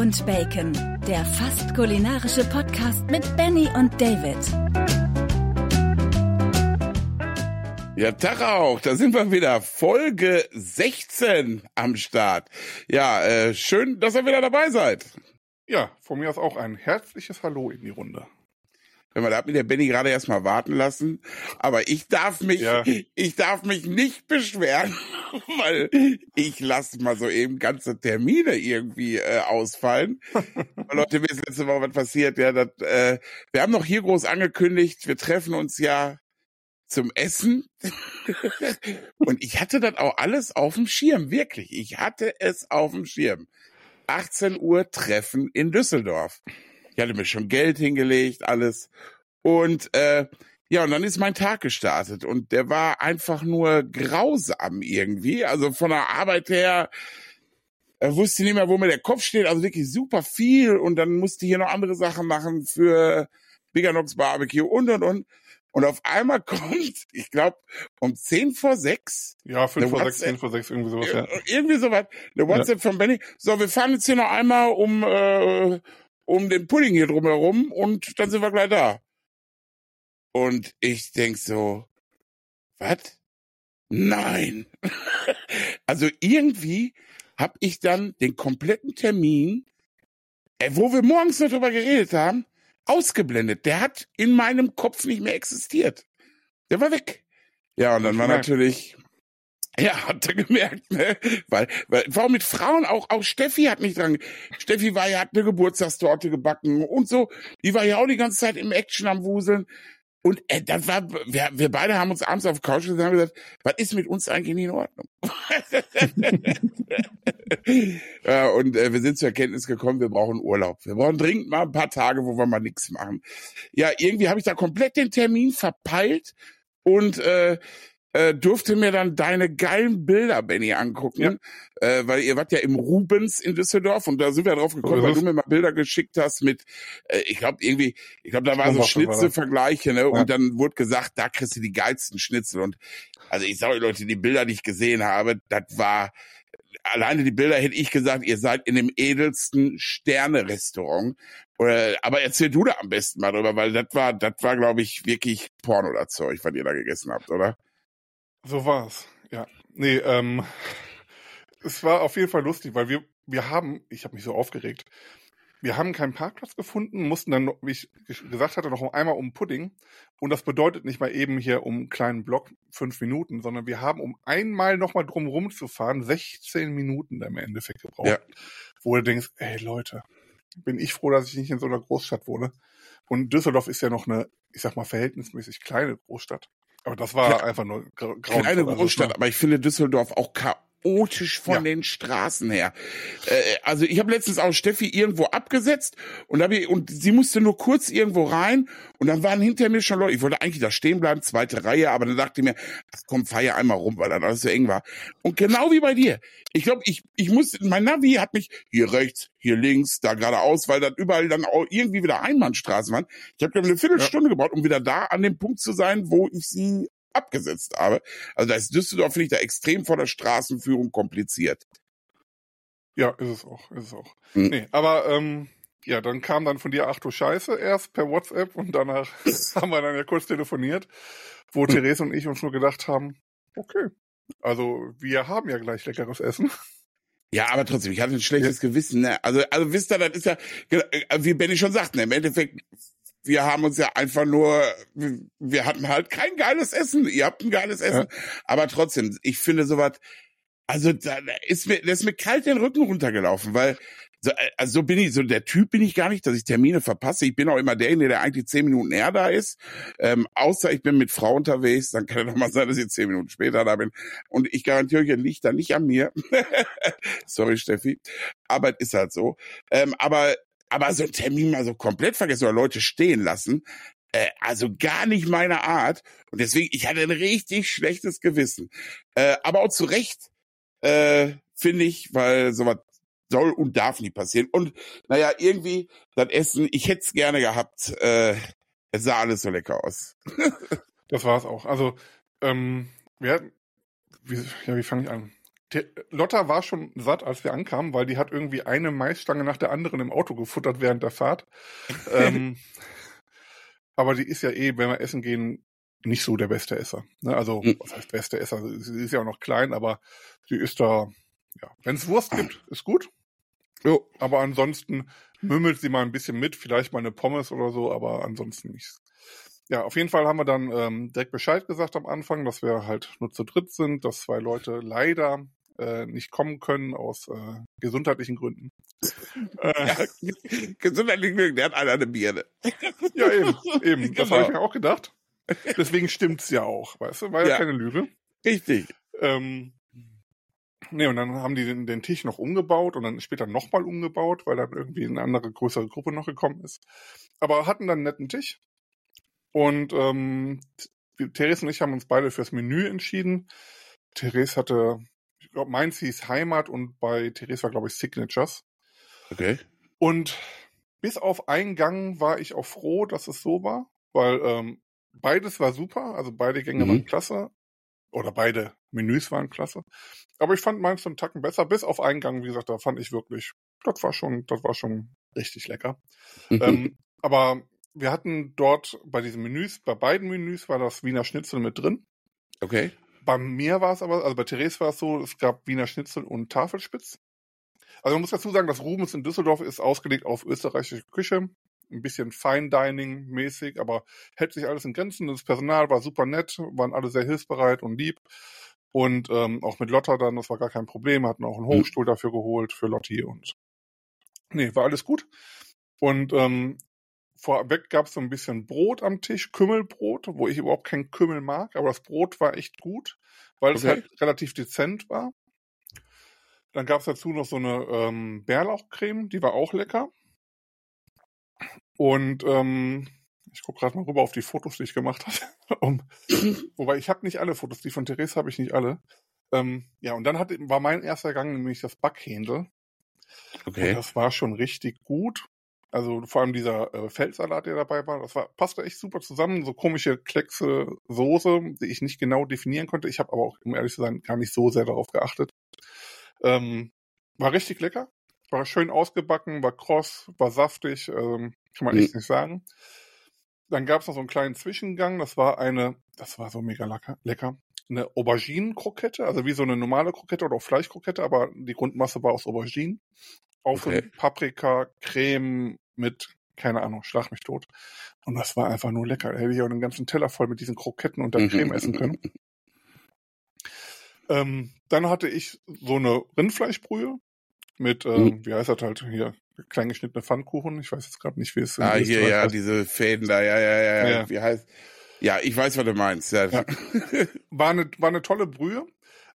und Bacon, der fast kulinarische Podcast mit Benny und David. Ja, Tag auch, da sind wir wieder. Folge 16 am Start. Ja, äh, schön, dass ihr wieder dabei seid. Ja, von mir aus auch ein herzliches Hallo in die Runde. Wenn man da hat mir der Benny gerade erstmal warten lassen, aber ich darf mich, ja. ich darf mich nicht beschweren, weil ich lasse mal so eben ganze Termine irgendwie äh, ausfallen. Leute, mir ist letzte Woche was passiert, ja, das, äh, wir haben noch hier groß angekündigt, wir treffen uns ja zum Essen. Und ich hatte das auch alles auf dem Schirm, wirklich. Ich hatte es auf dem Schirm. 18 Uhr Treffen in Düsseldorf. Ich hatte mir schon Geld hingelegt, alles. Und äh, ja, und dann ist mein Tag gestartet und der war einfach nur grausam irgendwie. Also von der Arbeit her er wusste nicht mehr, wo mir der Kopf steht. Also wirklich super viel. Und dann musste ich hier noch andere Sachen machen für Biganox Barbecue und und und. Und auf einmal kommt, ich glaube, um 10 vor 6. Ja, 5 vor 6, 10 vor 6, irgendwie sowas, ja. Irgendwie sowas. Eine WhatsApp ja. von Benny. So, wir fahren jetzt hier noch einmal um, äh, um den Pudding hier drumherum und dann sind wir gleich da. Und ich denk so, was? Nein. also irgendwie habe ich dann den kompletten Termin, äh, wo wir morgens noch drüber geredet haben, ausgeblendet. Der hat in meinem Kopf nicht mehr existiert. Der war weg. Ja, und dann war natürlich ja, hat er gemerkt, ne? Weil, weil, warum mit Frauen auch, auch Steffi hat mich dran, Steffi war ja, hat eine Geburtstagstorte gebacken und so, die war ja auch die ganze Zeit im Action am Wuseln. Und äh, das war, wir, wir beide haben uns abends auf der Couch gesessen und haben gesagt, was ist mit uns eigentlich nicht in Ordnung? ja, und äh, wir sind zur Erkenntnis gekommen, wir brauchen Urlaub. Wir brauchen dringend mal ein paar Tage, wo wir mal nichts machen. Ja, irgendwie habe ich da komplett den Termin verpeilt und äh, äh, durfte mir dann deine geilen Bilder, Benny, angucken, ja. äh, weil ihr wart ja im Rubens in Düsseldorf und da sind wir drauf gekommen, weil du mir mal Bilder geschickt hast mit, äh, ich glaube irgendwie, ich glaube, da war so Schnitzelvergleiche, ne? Ja. Und dann wurde gesagt, da kriegst du die geilsten Schnitzel. Und also ich sage euch Leute, die Bilder, die ich gesehen habe, das war alleine die Bilder hätte ich gesagt, ihr seid in dem edelsten Sterne-Restaurant. Oder, aber erzähl du da am besten mal drüber, weil das war, das war, glaube ich, wirklich Porno oder Zeug, was ihr da gegessen habt, oder? So war's, ja. Nee, ähm, es war auf jeden Fall lustig, weil wir, wir haben, ich habe mich so aufgeregt, wir haben keinen Parkplatz gefunden, mussten dann, wie ich gesagt hatte, noch einmal um Pudding. Und das bedeutet nicht mal eben hier um einen kleinen Block fünf Minuten, sondern wir haben, um einmal nochmal drumrum zu fahren, 16 Minuten im Endeffekt gebraucht. Ja. Wo du denkst, ey Leute, bin ich froh, dass ich nicht in so einer Großstadt wohne. Und Düsseldorf ist ja noch eine, ich sag mal, verhältnismäßig kleine Großstadt. Aber das war ja, einfach nur grau. Kleine also Großstadt, aber ich finde Düsseldorf auch chaotisch von ja. den Straßen her. Äh, also ich habe letztens auch Steffi irgendwo abgesetzt und, hab ich, und sie musste nur kurz irgendwo rein und dann waren hinter mir schon Leute. Ich wollte eigentlich da stehen bleiben, zweite Reihe, aber dann dachte ich mir, ach komm, fahr ja einmal rum, weil dann alles so eng war. Und genau wie bei dir. Ich glaube, ich, ich muss, mein Navi hat mich hier rechts, hier links, da geradeaus, weil dann überall dann auch irgendwie wieder Einbahnstraßen waren. Ich habe eine Viertelstunde ja. gebraucht, um wieder da an dem Punkt zu sein, wo ich sie abgesetzt habe. Also da ist Düsseldorf, finde ich, da extrem vor der Straßenführung kompliziert. Ja, ist es auch, ist es auch. Hm. Nee, aber ähm, ja, dann kam dann von dir, ach du Scheiße, erst per WhatsApp und danach haben wir dann ja kurz telefoniert, wo hm. Therese und ich uns nur gedacht haben, okay, also wir haben ja gleich leckeres Essen. Ja, aber trotzdem, ich hatte ein schlechtes. Gewissen. Ne? Also, also wisst ihr, das ist ja, wie Benny schon sagt, ne? im Endeffekt wir haben uns ja einfach nur, wir hatten halt kein geiles Essen. Ihr habt ein geiles Essen. Ja. Aber trotzdem, ich finde sowas, also da ist mir, das ist mir kalt den Rücken runtergelaufen, weil so, also so bin ich, so der Typ bin ich gar nicht, dass ich Termine verpasse. Ich bin auch immer derjenige, der eigentlich zehn Minuten eher da ist. Ähm, außer ich bin mit Frau unterwegs, dann kann es doch mal sein, dass ich zehn Minuten später da bin. Und ich garantiere euch, liegt da nicht an mir. Sorry, Steffi. Aber es ist halt so. Ähm, aber aber so einen Termin mal so komplett vergessen oder Leute stehen lassen, äh, also gar nicht meine Art. Und deswegen, ich hatte ein richtig schlechtes Gewissen. Äh, aber auch zu Recht, äh, finde ich, weil sowas soll und darf nie passieren. Und naja, irgendwie, das Essen, ich hätte es gerne gehabt. Äh, es sah alles so lecker aus. das war es auch. Also, ähm, wir, wie, ja, wie fange ich an? Der, Lotta war schon satt, als wir ankamen, weil die hat irgendwie eine Maisstange nach der anderen im Auto gefuttert während der Fahrt. ähm, aber die ist ja eh, wenn wir essen gehen, nicht so der beste Esser. Ne? Also, Mhm. was heißt beste Esser? Sie ist ja auch noch klein, aber sie ist da, ja, wenn es Wurst gibt, ist gut. Jo. Aber ansonsten mümmelt sie mal ein bisschen mit, vielleicht mal eine Pommes oder so, aber ansonsten nichts. Ja, auf jeden Fall haben wir dann ähm, direkt Bescheid gesagt am Anfang, dass wir halt nur zu dritt sind, dass zwei Leute leider äh, nicht kommen können aus äh, gesundheitlichen Gründen. Äh, Gesundheitlich Glück, der hat einer eine Birne. ja, eben, eben. Das Genau. habe ich mir auch gedacht. Deswegen stimmt's ja auch, weißt du? War ja, Ja. keine Lüge. Richtig. Ähm, nee, und dann haben die den, den Tisch noch umgebaut und dann später nochmal umgebaut, weil dann irgendwie eine andere, größere Gruppe noch gekommen ist. Aber hatten dann einen netten Tisch. Und ähm, Therese und ich haben uns beide fürs Menü entschieden. Therese hatte, ich glaube, meins hieß Heimat und bei Therese war, glaube ich, Signatures. Okay. Und bis auf einen Gang war ich auch froh, dass es so war, weil ähm, beides war super, also beide Gänge Mhm. waren klasse oder beide Menüs waren klasse. Aber ich fand meins einen Tacken besser, bis auf einen Gang, wie gesagt, da fand ich wirklich, das war schon, das war schon richtig lecker. Mhm. ähm, aber wir hatten dort bei diesen Menüs, bei beiden Menüs war das Wiener Schnitzel mit drin. okay. Bei mir war es aber, also bei Therese war es so, es gab Wiener Schnitzel und Tafelspitz. Also man muss dazu sagen, das Rubens in Düsseldorf ist ausgelegt auf österreichische Küche. Ein bisschen Fine Dining mäßig, aber hält sich alles in Grenzen. Das Personal war super nett, waren alle sehr hilfsbereit und lieb. Und ähm, auch mit Lotta dann, das war gar kein Problem, hatten auch einen Mhm. Hochstuhl dafür geholt für Lotti und nee, war alles gut. Und ähm, vorweg gab es so ein bisschen Brot am Tisch, Kümmelbrot, wo ich überhaupt kein Kümmel mag, aber das Brot war echt gut, weil es Okay. halt relativ dezent war. Dann gab es dazu noch so eine ähm, Bärlauchcreme, die war auch lecker. Und ähm, ich gucke gerade mal rüber auf die Fotos, die ich gemacht habe. um, wobei ich habe nicht alle Fotos, die von Therese habe ich nicht alle. Ähm, ja, und dann hat, war mein erster Gang nämlich das Backhändel. Okay. Und das war schon richtig gut. Also vor allem dieser äh, Feldsalat, der dabei war, das war, passte echt super zusammen. So komische Kleckse Soße, die ich nicht genau definieren konnte. Ich habe aber auch, um ehrlich zu sein, gar nicht so sehr darauf geachtet. Ähm, war richtig lecker. War schön ausgebacken, war kross, war saftig, ähm, kann man echt nicht sagen. Dann gab es noch so einen kleinen Zwischengang. Das war eine, das war so mega lecker, lecker. Eine Auberginen-Krokette, also wie so eine normale Krokette oder auch Fleischkrokette, aber die Grundmasse war aus Auberginen. Auf Okay. Paprika, Creme mit, keine Ahnung, schlag mich tot. Und das war einfach nur lecker. Da hätte ich auch einen ganzen Teller voll mit diesen Kroketten und der Creme essen können. Ähm, dann hatte ich so eine Rindfleischbrühe mit, ähm, Mhm. wie heißt das halt hier, klein geschnittene Pfannkuchen. Ich weiß jetzt gerade nicht, wie es in Ah, hier, ja, heißt. diese Fäden da, ja, ja, ja, ja. Ja. Wie heißt? Ja, ich weiß, was du meinst. Ja. Ja. War eine, war eine tolle Brühe.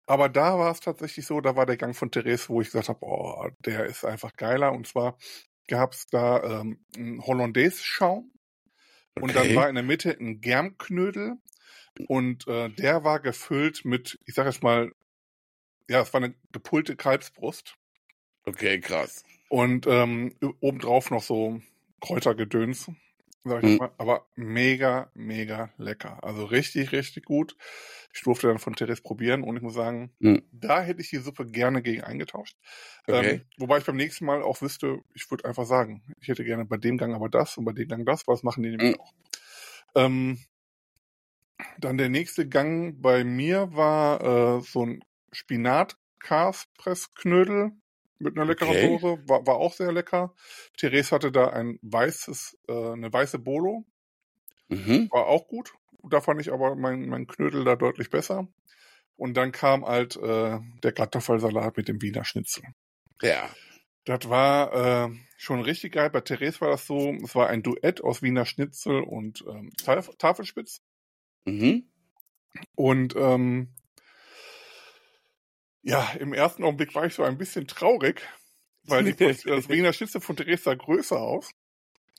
Aber da war es tatsächlich so, da war der Gang von Therese, wo ich gesagt habe, oh, der ist einfach geiler. Und zwar gab es da ähm, einen Hollandaise-Schaum und dann Okay. war in der Mitte ein Germknödel und äh, der war gefüllt mit, ich sag jetzt mal, ja, es war eine gepulte Kalbsbrust Okay, krass. und ähm, obendrauf noch so Kräutergedöns, Mhm. mal, aber mega, mega lecker. Also richtig, richtig gut. Ich durfte dann von Therese probieren und ich muss sagen, Mhm. da hätte ich die Suppe gerne gegen eingetauscht. Okay. Ähm, wobei ich beim nächsten Mal auch wüsste, ich würde einfach sagen, ich hätte gerne bei dem Gang aber das und bei dem Gang das, was machen die nämlich Mhm. auch. Ähm, nächste Gang bei mir war äh, so ein Spinat-Kaspressknödel mit einer leckeren Okay. Soße, war, war auch sehr lecker. Therese hatte da ein weißes, äh, eine weiße Bolo, Mhm. war auch gut. Da fand ich aber mein, mein Knödel da deutlich besser. Und dann kam halt äh, der Kartoffelsalat mit dem Wiener Schnitzel. Ja. Das war äh, schon richtig geil. Bei Therese war das so, es war ein Duett aus Wiener Schnitzel und ähm, Taf Tafelspitz. Mhm. Und ähm, ja, im ersten Augenblick war ich so ein bisschen traurig, weil die, das Wiener Schnitzel von Therese sah größer aus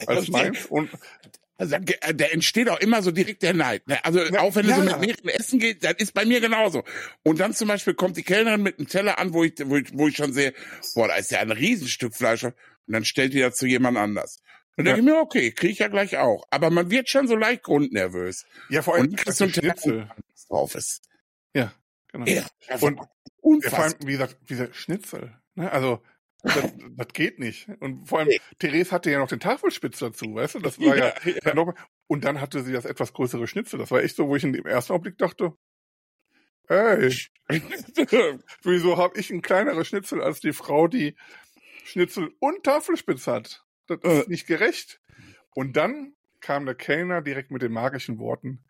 als meins. Und Also, da, entsteht auch immer so direkt der Neid. Ne? Also Ja, auch wenn du so ja. mit mehreren Essen geht, das ist bei mir genauso. Und dann zum Beispiel kommt die Kellnerin mit einem Teller an, wo ich, wo ich, wo ich schon sehe, boah, da ist ja ein Riesenstück Fleisch. Und dann stellt die das zu jemand anders. Und dann Ja. denke ich mir, okay, kriege ich ja gleich auch. Aber man wird schon so leicht grundnervös. ja, vor allem kriegst du einen Teller, drauf ist. Ja, genau. Ja. Und unfassbar. vor allem, wie gesagt, dieser Schnitzel. Ne? Also, das, das geht nicht. Und vor allem, Therese hatte ja noch den Tafelspitz dazu, weißt du? Das war ja, Ja, ja. noch, und dann hatte sie das etwas größere Schnitzel. Das war echt so, wo ich in dem ersten Augenblick dachte, ey, wieso habe ich ein kleineres Schnitzel als die Frau, die Schnitzel und Tafelspitz hat? Das ist Äh. nicht gerecht. Und dann kam der Kellner direkt mit den magischen Worten,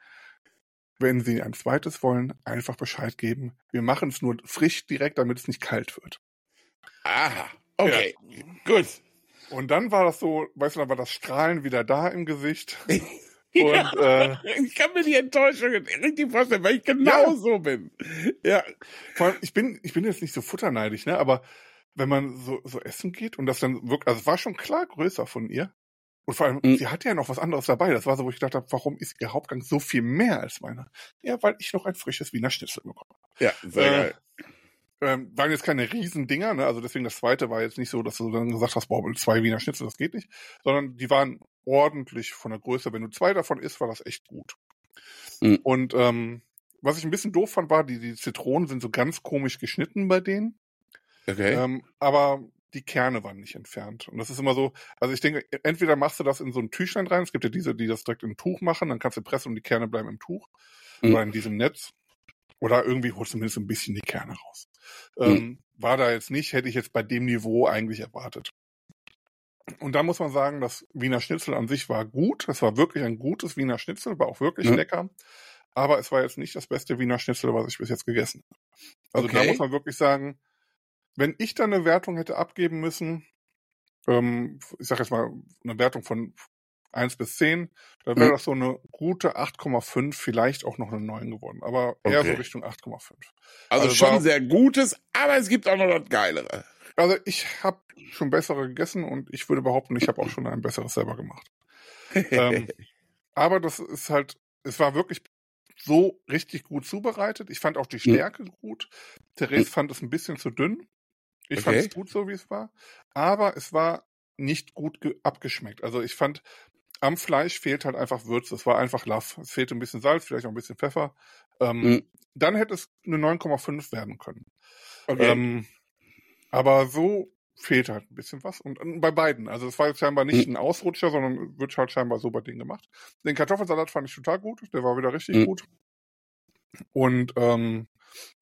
wenn Sie ein zweites wollen, einfach Bescheid geben. Wir machen es nur frisch direkt, damit es nicht kalt wird. Aha, okay, gut. Und dann war das so, weißt du, dann war das Strahlen wieder da im Gesicht. Und äh, Ich kann mir die Enttäuschung richtig vorstellen, weil ich genau Ja. so bin. Ja, vor allem, ich bin, ich bin jetzt nicht so futterneidig, ne? Aber wenn man so, so essen geht und das dann wirklich, also es war schon klar größer von ihr. Und vor allem, Mhm. sie hatte ja noch was anderes dabei. Das war so, wo ich gedacht habe, warum ist ihr Hauptgang so viel mehr als meiner? Ja, weil ich noch ein frisches Wiener Schnitzel bekomme. ja, sehr Äh, geil. Ähm, waren jetzt keine Riesendinger, ne? Also deswegen das zweite war jetzt nicht so, dass du dann gesagt hast, boah, zwei Wiener Schnitzel, das geht nicht. Sondern die waren ordentlich von der Größe. Wenn du zwei davon isst, war das echt gut. Mhm. Und ähm, was ich ein bisschen doof fand, war, die, die Zitronen sind so ganz komisch geschnitten bei denen. Okay. Ähm, aber die Kerne waren nicht entfernt. Und das ist immer so, also ich denke, entweder machst du das in so ein Tüchlein rein, es gibt ja diese, die das direkt im Tuch machen, dann kannst du pressen und die Kerne bleiben im Tuch Mhm. oder in diesem Netz. Oder irgendwie holst du zumindest ein bisschen die Kerne raus. Ähm, war da jetzt nicht, hätte ich jetzt bei dem Niveau eigentlich erwartet. Und da muss man sagen, das Wiener Schnitzel an sich war gut. Es war wirklich ein gutes Wiener Schnitzel, war auch wirklich Mhm. lecker. Aber es war jetzt nicht das beste Wiener Schnitzel, was ich bis jetzt gegessen habe. Also da Okay. muss man wirklich sagen, wenn ich da eine Wertung hätte abgeben müssen, ähm, ich sag jetzt mal eine Wertung von 1 bis 10, dann wäre Mhm. das so eine gute 8,5, vielleicht auch noch eine 9 geworden. Aber eher Okay. so Richtung 8,5. also, also schon sehr Gutes, aber es gibt auch noch das Geilere. Also ich habe schon bessere gegessen und ich würde behaupten, ich habe auch schon ein besseres selber gemacht. ähm, aber das ist halt, es war wirklich so richtig gut zubereitet. Ich fand auch die Mhm. Stärke gut. Therese fand es ein bisschen zu dünn. Ich fand Okay. es gut so, wie es war. Aber es war nicht gut ge- abgeschmeckt. Also ich fand, am Fleisch fehlt halt einfach Würze. Es war einfach Laff. Es fehlte ein bisschen Salz, vielleicht auch ein bisschen Pfeffer. Ähm, Mhm. Dann hätte es eine 9,5 werden können. Okay. Ähm, aber so fehlt halt ein bisschen was. Und äh, bei beiden. Also es war jetzt scheinbar nicht Mhm. ein Ausrutscher, sondern wird halt scheinbar so bei denen gemacht. Den Kartoffelsalat fand ich total gut. Der war wieder richtig Mhm. gut. Und ähm,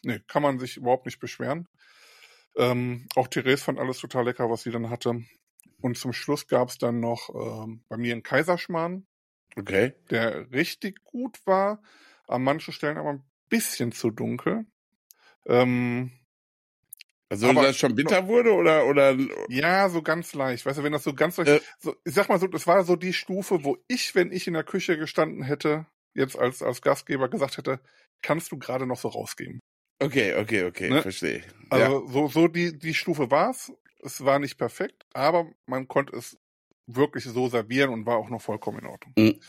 nee, kann man sich überhaupt nicht beschweren. Ähm, auch Therese fand alles total lecker, was sie dann hatte. Und zum Schluss gab es dann noch ähm, bei mir einen Kaiserschmarrn, okay. der richtig gut war. An manchen Stellen aber ein bisschen zu dunkel. Ähm, Also, Aber- dass das schon bitter wurde oder, oder, Ja, so ganz leicht. Weißt du, wenn das so ganz leicht, Äh. so, ich sag mal so, das war so die Stufe, wo ich, wenn ich in der Küche gestanden hätte, jetzt als, als Gastgeber gesagt hätte, kannst du gerade noch so rausgeben. Okay, okay, okay, Ne? verstehe. ja. Also so, so die, die Stufe war's. Es war nicht perfekt, aber man konnte es wirklich so servieren und war auch noch vollkommen in Ordnung. Mhm.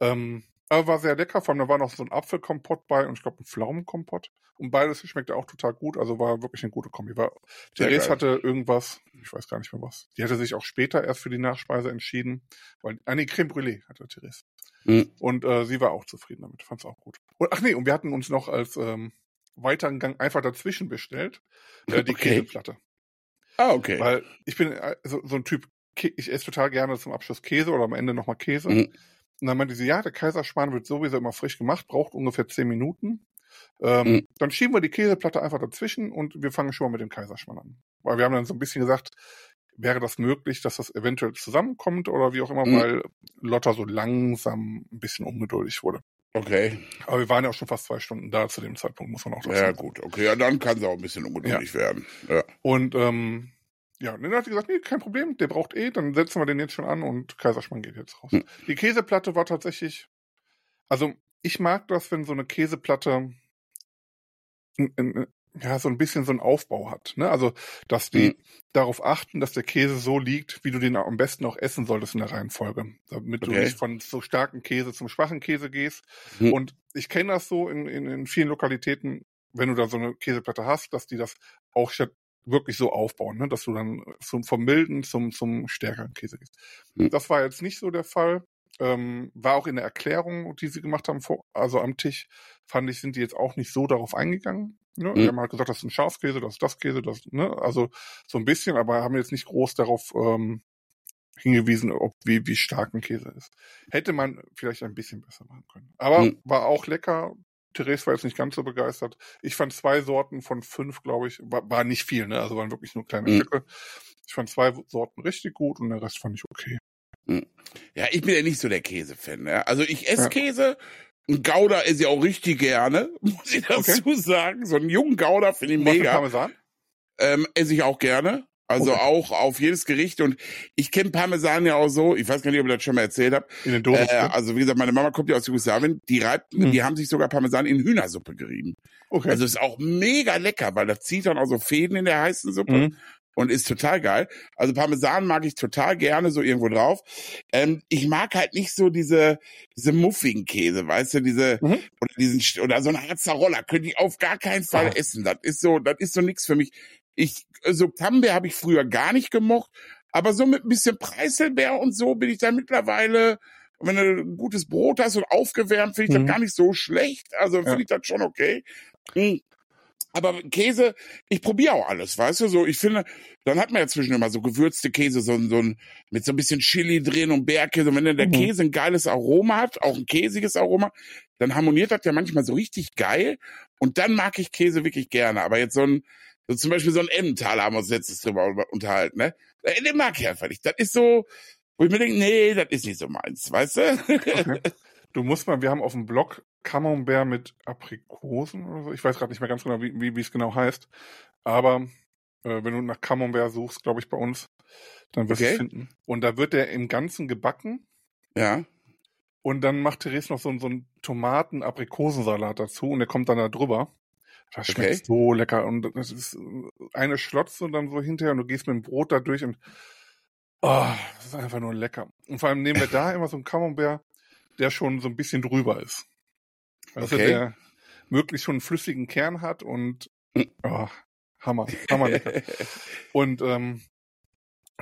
Ähm, aber war sehr lecker, vor allem da war noch so ein Apfelkompott bei und ich glaube ein Pflaumenkompott. Und beides schmeckte auch total gut, also war wirklich eine gute Kombi. War, Therese hatte irgendwas, ich weiß gar nicht mehr was. Die hatte sich auch später erst für die Nachspeise entschieden, weil, ah nee, Creme Brûlée hatte Therese. Mhm. Und äh, sie war auch zufrieden damit, fand's auch gut. Und, ach nee, und wir hatten uns noch als ähm, weiteren Gang einfach dazwischen bestellt, äh, die Okay. Käseplatte. Ah, okay. Weil ich bin äh, so, so ein Typ, ich esse total gerne zum Abschluss Käse oder am Ende nochmal Käse. Mhm. Und dann meinte sie, ja, der Kaiserschmarrn wird sowieso immer frisch gemacht, braucht ungefähr zehn Minuten. Ähm, Mhm. Dann schieben wir die Käseplatte einfach dazwischen und wir fangen schon mal mit dem Kaiserschmarrn an. Weil wir haben dann so ein bisschen gesagt, wäre das möglich, dass das eventuell zusammenkommt oder wie auch immer, Mhm. weil Lotta so langsam ein bisschen ungeduldig wurde. Okay. Aber wir waren ja auch schon fast zwei Stunden da zu dem Zeitpunkt, muss man auch dazu Ja, sagen. gut. Okay, ja, dann kann es auch ein bisschen ungeduldig werden. Ja. Und ähm, ja, und dann hat sie gesagt, nee, kein Problem, der braucht eh, dann setzen wir den jetzt schon an und Kaiserschmarrn geht jetzt raus. Hm. Die Käseplatte war tatsächlich, also ich mag das, wenn so eine Käseplatte ja so ein bisschen so einen Aufbau hat. Ne? Also, dass die Hm. darauf achten, dass der Käse so liegt, wie du den am besten auch essen solltest in der Reihenfolge. Damit du Okay. nicht von so starken Käse zum schwachen Käse gehst. Hm. Und ich kenne das so in, in, in vielen Lokalitäten, wenn du da so eine Käseplatte hast, dass die das auch wirklich so aufbauen, ne? dass du dann zum, vom milden zum, zum stärkeren Käse gehst. Hm. Das war jetzt nicht so der Fall. Ähm, war auch in der Erklärung, die sie gemacht haben, vor, also am Tisch, fand ich, sind die jetzt auch nicht so darauf eingegangen. Ne? Mhm. Die haben halt gesagt, das ist ein Schafskäse, das ist das Käse, das, ne? Also so ein bisschen, aber haben jetzt nicht groß darauf ähm, hingewiesen, ob wie, wie stark ein Käse ist. Hätte man vielleicht ein bisschen besser machen können. Aber Mhm. war auch lecker. Therese war jetzt nicht ganz so begeistert. Ich fand zwei Sorten von fünf, glaube ich, war, war nicht viel, ne? Also waren wirklich nur kleine Mhm. Stücke. Ich fand zwei Sorten richtig gut und der Rest fand ich okay. Ja, ich bin ja nicht so der Käsefan. Ne? Also ich esse Ja. Käse. Ein Gouda esse ich auch richtig gerne, muss ich dazu sagen. So einen jungen Gouda finde ich mega. Parmesan? Ähm, esse ich auch gerne. Also Okay. auch auf jedes Gericht. Und ich kenne Parmesan ja auch so. Ich weiß gar nicht, ob ich das schon mal erzählt habe. In den Dosen. Äh, also wie gesagt, meine Mama kommt ja aus Jugoslawien. Die reibt, Hm. die haben sich sogar Parmesan in Hühnersuppe gerieben. okay. Also ist auch mega lecker, weil das zieht dann auch so Fäden in der heißen Suppe. Mhm. Und ist total geil. Also Parmesan mag ich total gerne so irgendwo drauf. Ähm, ich mag halt nicht so diese diese muffigen Käse, weißt du, diese Mhm. oder diesen oder so ein Harzer könnte ich auf gar keinen Fall Ah. essen. Das ist so, das ist so nix für mich. Ich so Camembert habe ich früher gar nicht gemocht, aber so mit ein bisschen Preiselbeer und so bin ich da mittlerweile wenn du ein gutes Brot hast und aufgewärmt, finde ich Mhm. das gar nicht so schlecht. Also finde Ja. ich das schon okay. Mhm. Aber Käse, ich probiere auch alles, weißt du, so, ich finde, dann hat man ja zwischen immer so gewürzte Käse, so, ein- so ein, mit so ein bisschen Chili drin und Bergkäse. Und wenn dann der Mhm. Käse ein geiles Aroma hat, auch ein käsiges Aroma, dann harmoniert das ja manchmal so richtig geil. Und dann mag ich Käse wirklich gerne. Aber jetzt so ein, so zum Beispiel so ein Emmentaler haben wir uns letztes drüber über- unterhalten, ne? Äh, Den mag ich einfach nicht. Das ist so, wo ich mir denke, nee, das ist nicht so meins, weißt du? Okay. Du musst mal, wir haben auf dem Blog Camembert mit Aprikosen oder so. Ich weiß gerade nicht mehr ganz genau, wie, wie, wie es genau heißt. Aber äh, wenn du nach Camembert suchst, glaube ich, bei uns, dann wirst du Okay. es finden. Und da wird der im Ganzen gebacken. ja. Und dann macht Therese noch so, einen- so einen Tomaten-Aprikosensalat dazu und der kommt dann da drüber. Das schmeckt Okay. so lecker. Und das ist eine Schlotze und dann so hinterher und du gehst mit dem Brot da durch und oh, das ist einfach nur lecker. Und vor allem nehmen wir da immer so einen Camembert, der schon so ein bisschen drüber ist. Also Okay. der möglichst schon einen flüssigen Kern hat und oh, Hammer, Hammer lecker. Und ähm,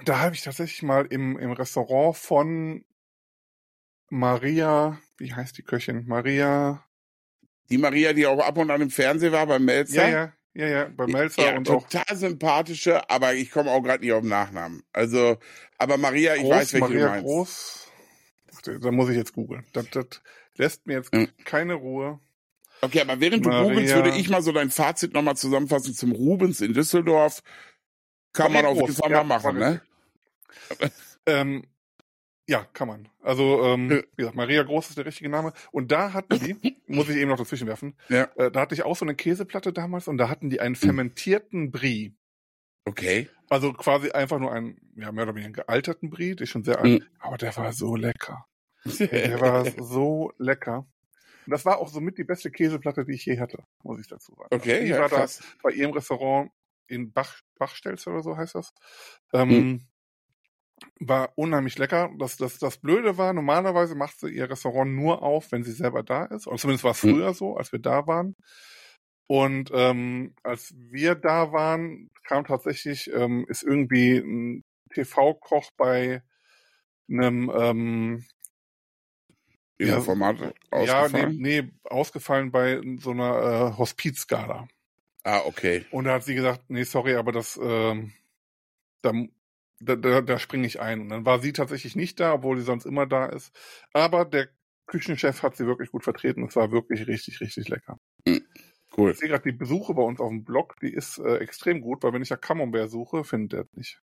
da habe ich tatsächlich mal im, im Restaurant von Maria, wie heißt die Köchin? Maria, Die Maria, die auch ab und an im Fernsehen war beim Melzer. ja, ja, ja, ja, bei Melzer Ja, und auch total sympathische, aber ich komme auch gerade nicht auf den Nachnamen. Also, aber Maria, ich Groß, weiß, welche Maria du meinst. Groß. Da muss ich jetzt googeln. Das, das lässt mir jetzt Mhm. keine Ruhe. Okay, aber während du Maria- googelst, würde ich mal so dein Fazit nochmal zusammenfassen zum Rubens in Düsseldorf. Kann man auf jeden Fall mal machen, ne? Ähm, ja, kann man. Also, ähm, wie gesagt, Maria Groß ist der richtige Name. Und da hatten die, muss ich eben noch dazwischen werfen, Ja. äh, da hatte ich auch so eine Käseplatte damals und da hatten die einen Mhm. fermentierten Brie. Okay. Also quasi einfach nur einen, ja, mehr oder weniger gealterten Brie, der ist schon sehr alt, Mhm. aber der war so lecker. Der war so lecker. Und das war auch somit die beste Käseplatte, die ich je hatte, muss ich dazu sagen. Okay, die ja, war da krass. bei ihrem Restaurant in Bach, Bachstelz oder so heißt das. Ähm, Mhm. War unheimlich lecker. Das, das, das Blöde war, normalerweise macht sie ihr Restaurant nur auf, wenn sie selber da ist. Oder zumindest war es Mhm. früher so, als wir da waren. Und ähm, als wir da waren, kam tatsächlich, ähm, ist irgendwie ein TV-Koch bei einem ähm, In Ja, der Format ja, ausgefallen. nee, nee, ausgefallen bei so einer äh, Hospizskala. Ah, okay. Und da hat sie gesagt, nee, sorry, aber das, ähm, da, da, da, da springe ich ein. Und dann war sie tatsächlich nicht da, obwohl sie sonst immer da ist. Aber der Küchenchef hat sie wirklich gut vertreten. Es war wirklich richtig, richtig lecker. Cool. Ich sehe gerade die Besuche bei uns auf dem Blog, die ist äh, extrem gut, weil wenn ich ja Camembert suche, findet er es nicht.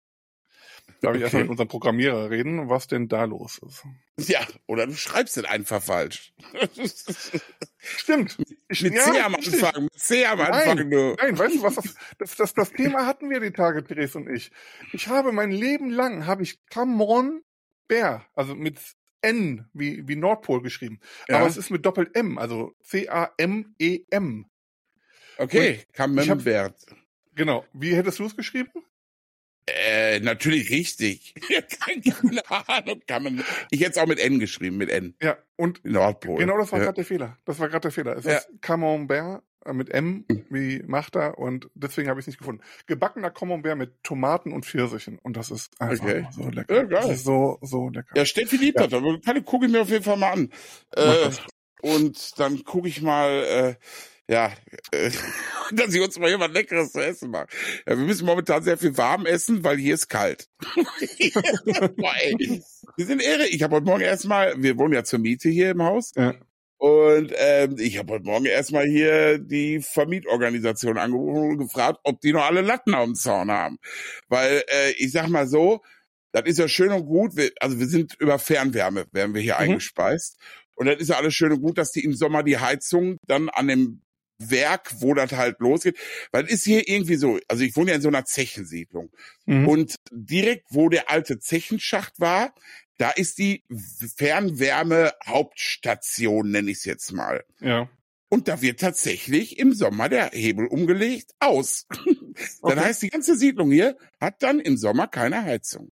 Da habe ich erstmal Okay. mit unserem Programmierer reden, was denn da los ist. Ja, oder du schreibst es einfach falsch. Stimmt. Ich, mit ja, C am. Anfang, mit C am Nein. Anfang nur. Nein, weißt du was? Das, das, das, das Thema hatten wir die Tage, Therese und ich. Ich habe mein Leben lang, habe ich Camon Bär, also mit N, wie, wie Nordpol geschrieben. Ja. Aber es ist mit Doppel-M, also C-A-M-E-M. Okay, Camembert. Genau. Wie hättest du es geschrieben? Äh, natürlich richtig. Keine Ahnung. Kann man, ich hätte es auch mit N geschrieben, mit N. Ja, und Nordpol. genau das war ja. gerade der Fehler. Das war gerade der Fehler. Es Ja. ist Camembert, äh, mit M wie Machta und deswegen habe ich es nicht gefunden. Gebackener Camembert mit Tomaten und Pfirsichen und das ist einfach Okay. so lecker. Ja, geil. Das ist so, so lecker. Ja, Steffi liebt Ja. kann ich gucke ich mir auf jeden Fall mal an. Äh, und dann gucke ich mal, äh, ja, äh, dass ich uns mal jemand Leckeres zu essen mache. Ja, wir müssen momentan sehr viel warm essen, weil hier ist kalt. Boah, ey. Wir sind irre. Ich habe heute Morgen erstmal, wir wohnen ja zur Miete hier im Haus. Ja. Und ähm, ich habe heute Morgen erstmal hier die Vermietorganisation angerufen und gefragt, ob die noch alle Latten auf dem Zaun haben. Weil äh, ich sag mal so, das ist ja schön und gut. Wir, also wir sind über Fernwärme, werden wir hier Mhm. eingespeist. Und das ist ja alles schön und gut, dass die im Sommer die Heizung dann an dem Werk, wo das halt losgeht. Weil es ist hier irgendwie so, also ich wohne ja in so einer Zechensiedlung. Mhm. Und direkt, wo der alte Zechenschacht war, da ist die Fernwärme-Hauptstation, nenne ich es jetzt mal. ja. Und da wird tatsächlich im Sommer der Hebel umgelegt aus. Dann Okay. heißt, die ganze Siedlung hier hat dann im Sommer keine Heizung.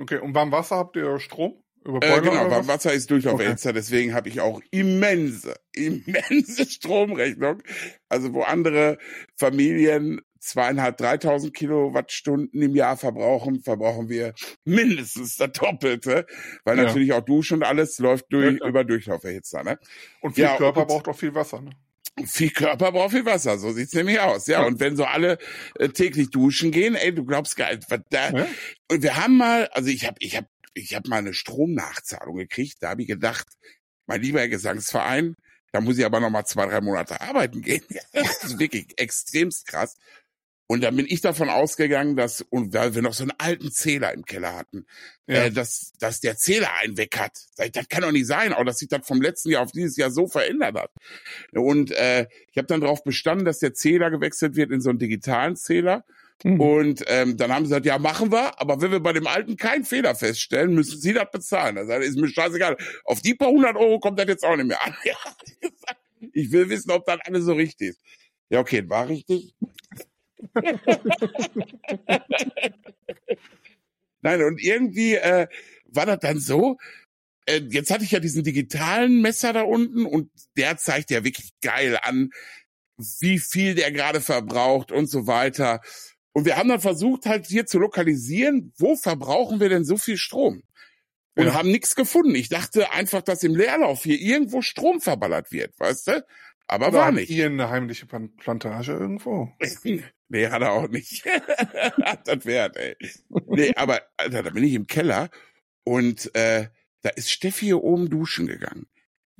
Okay, und beim Wasser habt ihr Strom? Über Äh, genau, oder? Wasser ist Durchlauferhitzer, deswegen habe ich auch immense, immense Stromrechnung. Also wo andere Familien zweieinhalb, dreitausend Kilowattstunden im Jahr verbrauchen, verbrauchen wir mindestens das Doppelte, weil Ja. natürlich auch Duschen und alles läuft durch, Ja, über Durchlauferhitzer. Ne? Und viel Ja, Körper und- braucht auch viel Wasser, ne? Viel Körper braucht viel Wasser, so sieht's nämlich aus. Ja, Ja. und wenn so alle äh, täglich duschen gehen, ey, du glaubst gar nicht, was da. Und wir haben mal, also ich habe, ich habe, ich habe mal eine Stromnachzahlung gekriegt. Da habe ich gedacht, mein lieber Gesangsverein, da muss ich aber noch mal zwei, drei Monate arbeiten gehen. Das ist wirklich extremst krass. Und dann bin ich davon ausgegangen, dass, und weil wir noch so einen alten Zähler im Keller hatten, Ja. äh, dass, dass der Zähler einen weg hat. Ich, Das kann doch nicht sein, auch dass sich das vom letzten Jahr auf dieses Jahr so verändert hat. Und äh, ich habe dann darauf bestanden, dass der Zähler gewechselt wird in so einen digitalen Zähler. Mhm. Und ähm, dann haben sie gesagt, ja, machen wir, aber wenn wir bei dem alten keinen Fehler feststellen, müssen sie das bezahlen. Das ist mir scheißegal. Auf die paar hundert Euro kommt das jetzt auch nicht mehr an. Ich will wissen, ob das alles so richtig ist. Ja, okay, war richtig. Nein, und irgendwie äh, war das dann so, äh, jetzt hatte ich ja diesen digitalen Messer da unten und der zeigt ja wirklich geil an, wie viel der gerade verbraucht und so weiter. Und wir haben dann versucht, halt hier zu lokalisieren, wo verbrauchen wir denn so viel Strom? Und Ja. haben nichts gefunden. Ich dachte einfach, dass im Leerlauf hier irgendwo Strom verballert wird, weißt du? Aber Oder war nicht. ihr eine heimliche Plantage irgendwo? Nee, hat er auch nicht. das wert, ey. Nee, aber Alter, da bin ich im Keller und äh, da ist Steffi hier oben duschen gegangen.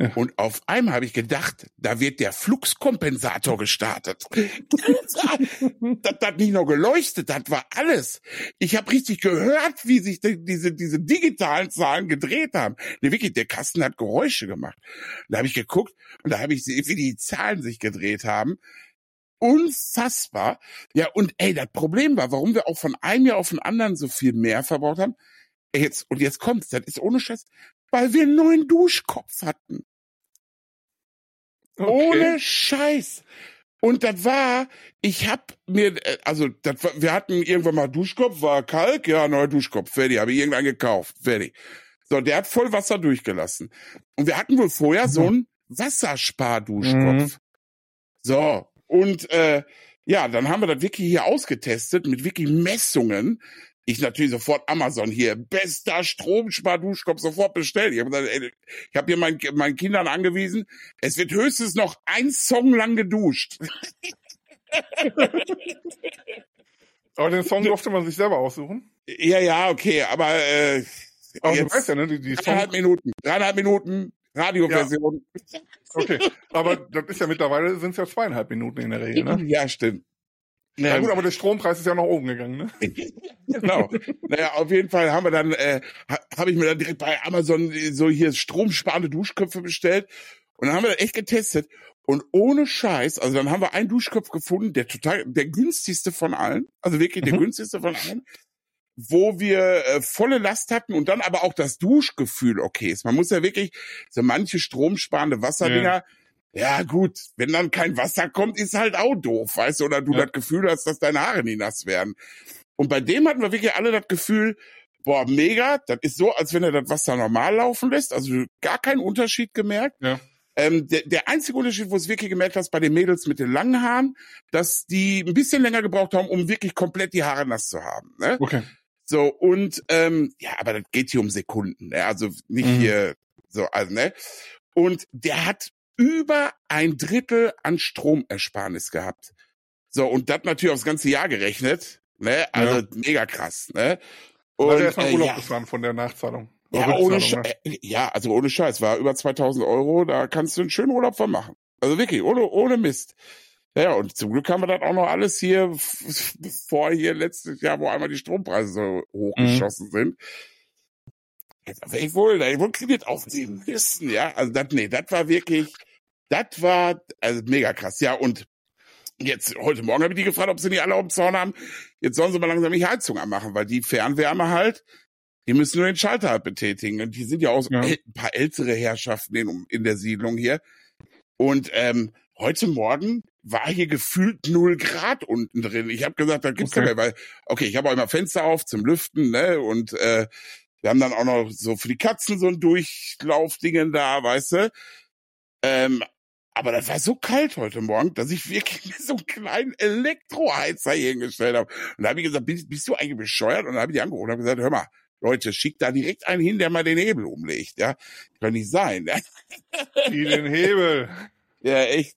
Ja. Und auf einmal habe ich gedacht, da wird der Fluxkompensator gestartet. das hat nicht nur geleuchtet, das war alles. Ich habe richtig gehört, wie sich die, diese, diese digitalen Zahlen gedreht haben. Nee, wirklich, der Kasten hat Geräusche gemacht. Da habe ich geguckt und da habe ich gesehen, wie die Zahlen sich gedreht haben. Unfassbar. Ja, und ey, das Problem war, warum wir auch von einem Jahr auf den anderen so viel mehr verbraucht haben. Ey, Jetzt, und jetzt kommt's, das ist ohne Scheiß, weil wir einen neuen Duschkopf hatten. Ohne Scheiß. Und das war, ich hab mir, äh, also das war, wir hatten irgendwann mal Duschkopf, war Kalk, ja, neuer Duschkopf, fertig, habe ich irgendeinen gekauft, fertig. So, der hat voll Wasser durchgelassen. Und wir hatten wohl vorher so einen Wassersparduschkopf. So, und äh, ja, dann haben wir das wirklich hier ausgetestet mit wirklich Messungen. Ich natürlich sofort Amazon hier, bester Stromsparduschkopf, sofort bestellt. Ich habe hab hier meinen, meinen Kindern angewiesen, es wird höchstens noch ein Song lang geduscht. Aber den Song durfte man sich selber aussuchen. Ja, ja, okay, aber äh, Aber du jetzt weißt ja, ne? Die, die dreieinhalb Song, Minuten, dreieinhalb Minuten Radioversion. okay. Aber das ist ja mittlerweile sind es ja zweieinhalb Minuten in der Regel, ne? Ja, stimmt. Ja Ähm, gut, aber der Strompreis ist ja nach oben gegangen, ne? genau. Naja, auf jeden Fall haben wir dann, äh, ha, habe ich mir dann direkt bei Amazon so hier stromsparende Duschköpfe bestellt. Und dann haben wir das echt getestet. Und ohne Scheiß, also dann haben wir einen Duschkopf gefunden, der total, der günstigste von allen, also wirklich der Mhm. günstigste von allen, wo wir äh, volle Last hatten und dann aber auch das Duschgefühl okay ist. Man muss ja wirklich, so manche stromsparende Wasserdinger, ja. Gut, wenn dann kein Wasser kommt, ist halt auch doof, weißt du, oder du Ja. das Gefühl hast, dass deine Haare nie nass werden. Und bei dem hatten wir wirklich alle das Gefühl, boah, mega, das ist so, als wenn er das Wasser normal laufen lässt, also gar keinen Unterschied gemerkt. Ja. Ähm, der, der einzige Unterschied, wo es wirklich gemerkt hast, bei den Mädels mit den langen Haaren, dass die ein bisschen länger gebraucht haben, um wirklich komplett die Haare nass zu haben. Ne? Okay. So, und ähm, ja, aber das geht hier um Sekunden, ne? Also nicht Mhm. hier so, also, ne? Und der hat über ein Drittel an Stromersparnis gehabt. So, und das natürlich aufs ganze Jahr gerechnet. Ne? Also mega krass, ne? Und, er erstmal äh, Urlaub ja, gefahren von der Nachzahlung. ja, ohne Rückzahlung, Scheiß, ja, also ohne Scheiß, war über 2000 Euro, da kannst du einen schönen Urlaub von machen. Also wirklich, ohne, ohne Mist. Ja, und zum Glück haben wir das auch noch alles hier, bevor hier letztes Jahr, wo einmal die Strompreise so hochgeschossen sind. Jetzt aber ich wohl, ich wohl Kredit aufnehmen müssen, ja. Also das, nee, das war wirklich, das war, also mega krass. Ja, und jetzt, heute Morgen habe ich die gefragt, ob sie nicht alle auf dem Zaun haben. Jetzt sollen sie mal langsam die Heizung anmachen, weil die Fernwärme halt, die müssen nur den Schalter halt betätigen. Und die sind ja auch Ja. ein paar ältere Herrschaften in, in der Siedlung hier. Und ähm, heute Morgen war hier gefühlt null Grad unten drin. Ich habe gesagt, das gibt's Okay. ja mehr, weil, okay, ich habe auch immer Fenster auf zum Lüften, ne? Und äh, wir haben dann auch noch so für die Katzen so ein Durchlaufdingen da, weißt du. Ähm, aber das war so kalt heute Morgen, dass ich wirklich mir so einen kleinen Elektroheizer hier hingestellt habe. Und da habe ich gesagt, bist, bist du eigentlich bescheuert? Und dann habe ich die angerufen und habe gesagt, hör mal, Leute, schickt da direkt einen hin, der mal den Hebel umlegt. Ja, kann nicht sein. Die den Hebel. Ja, echt.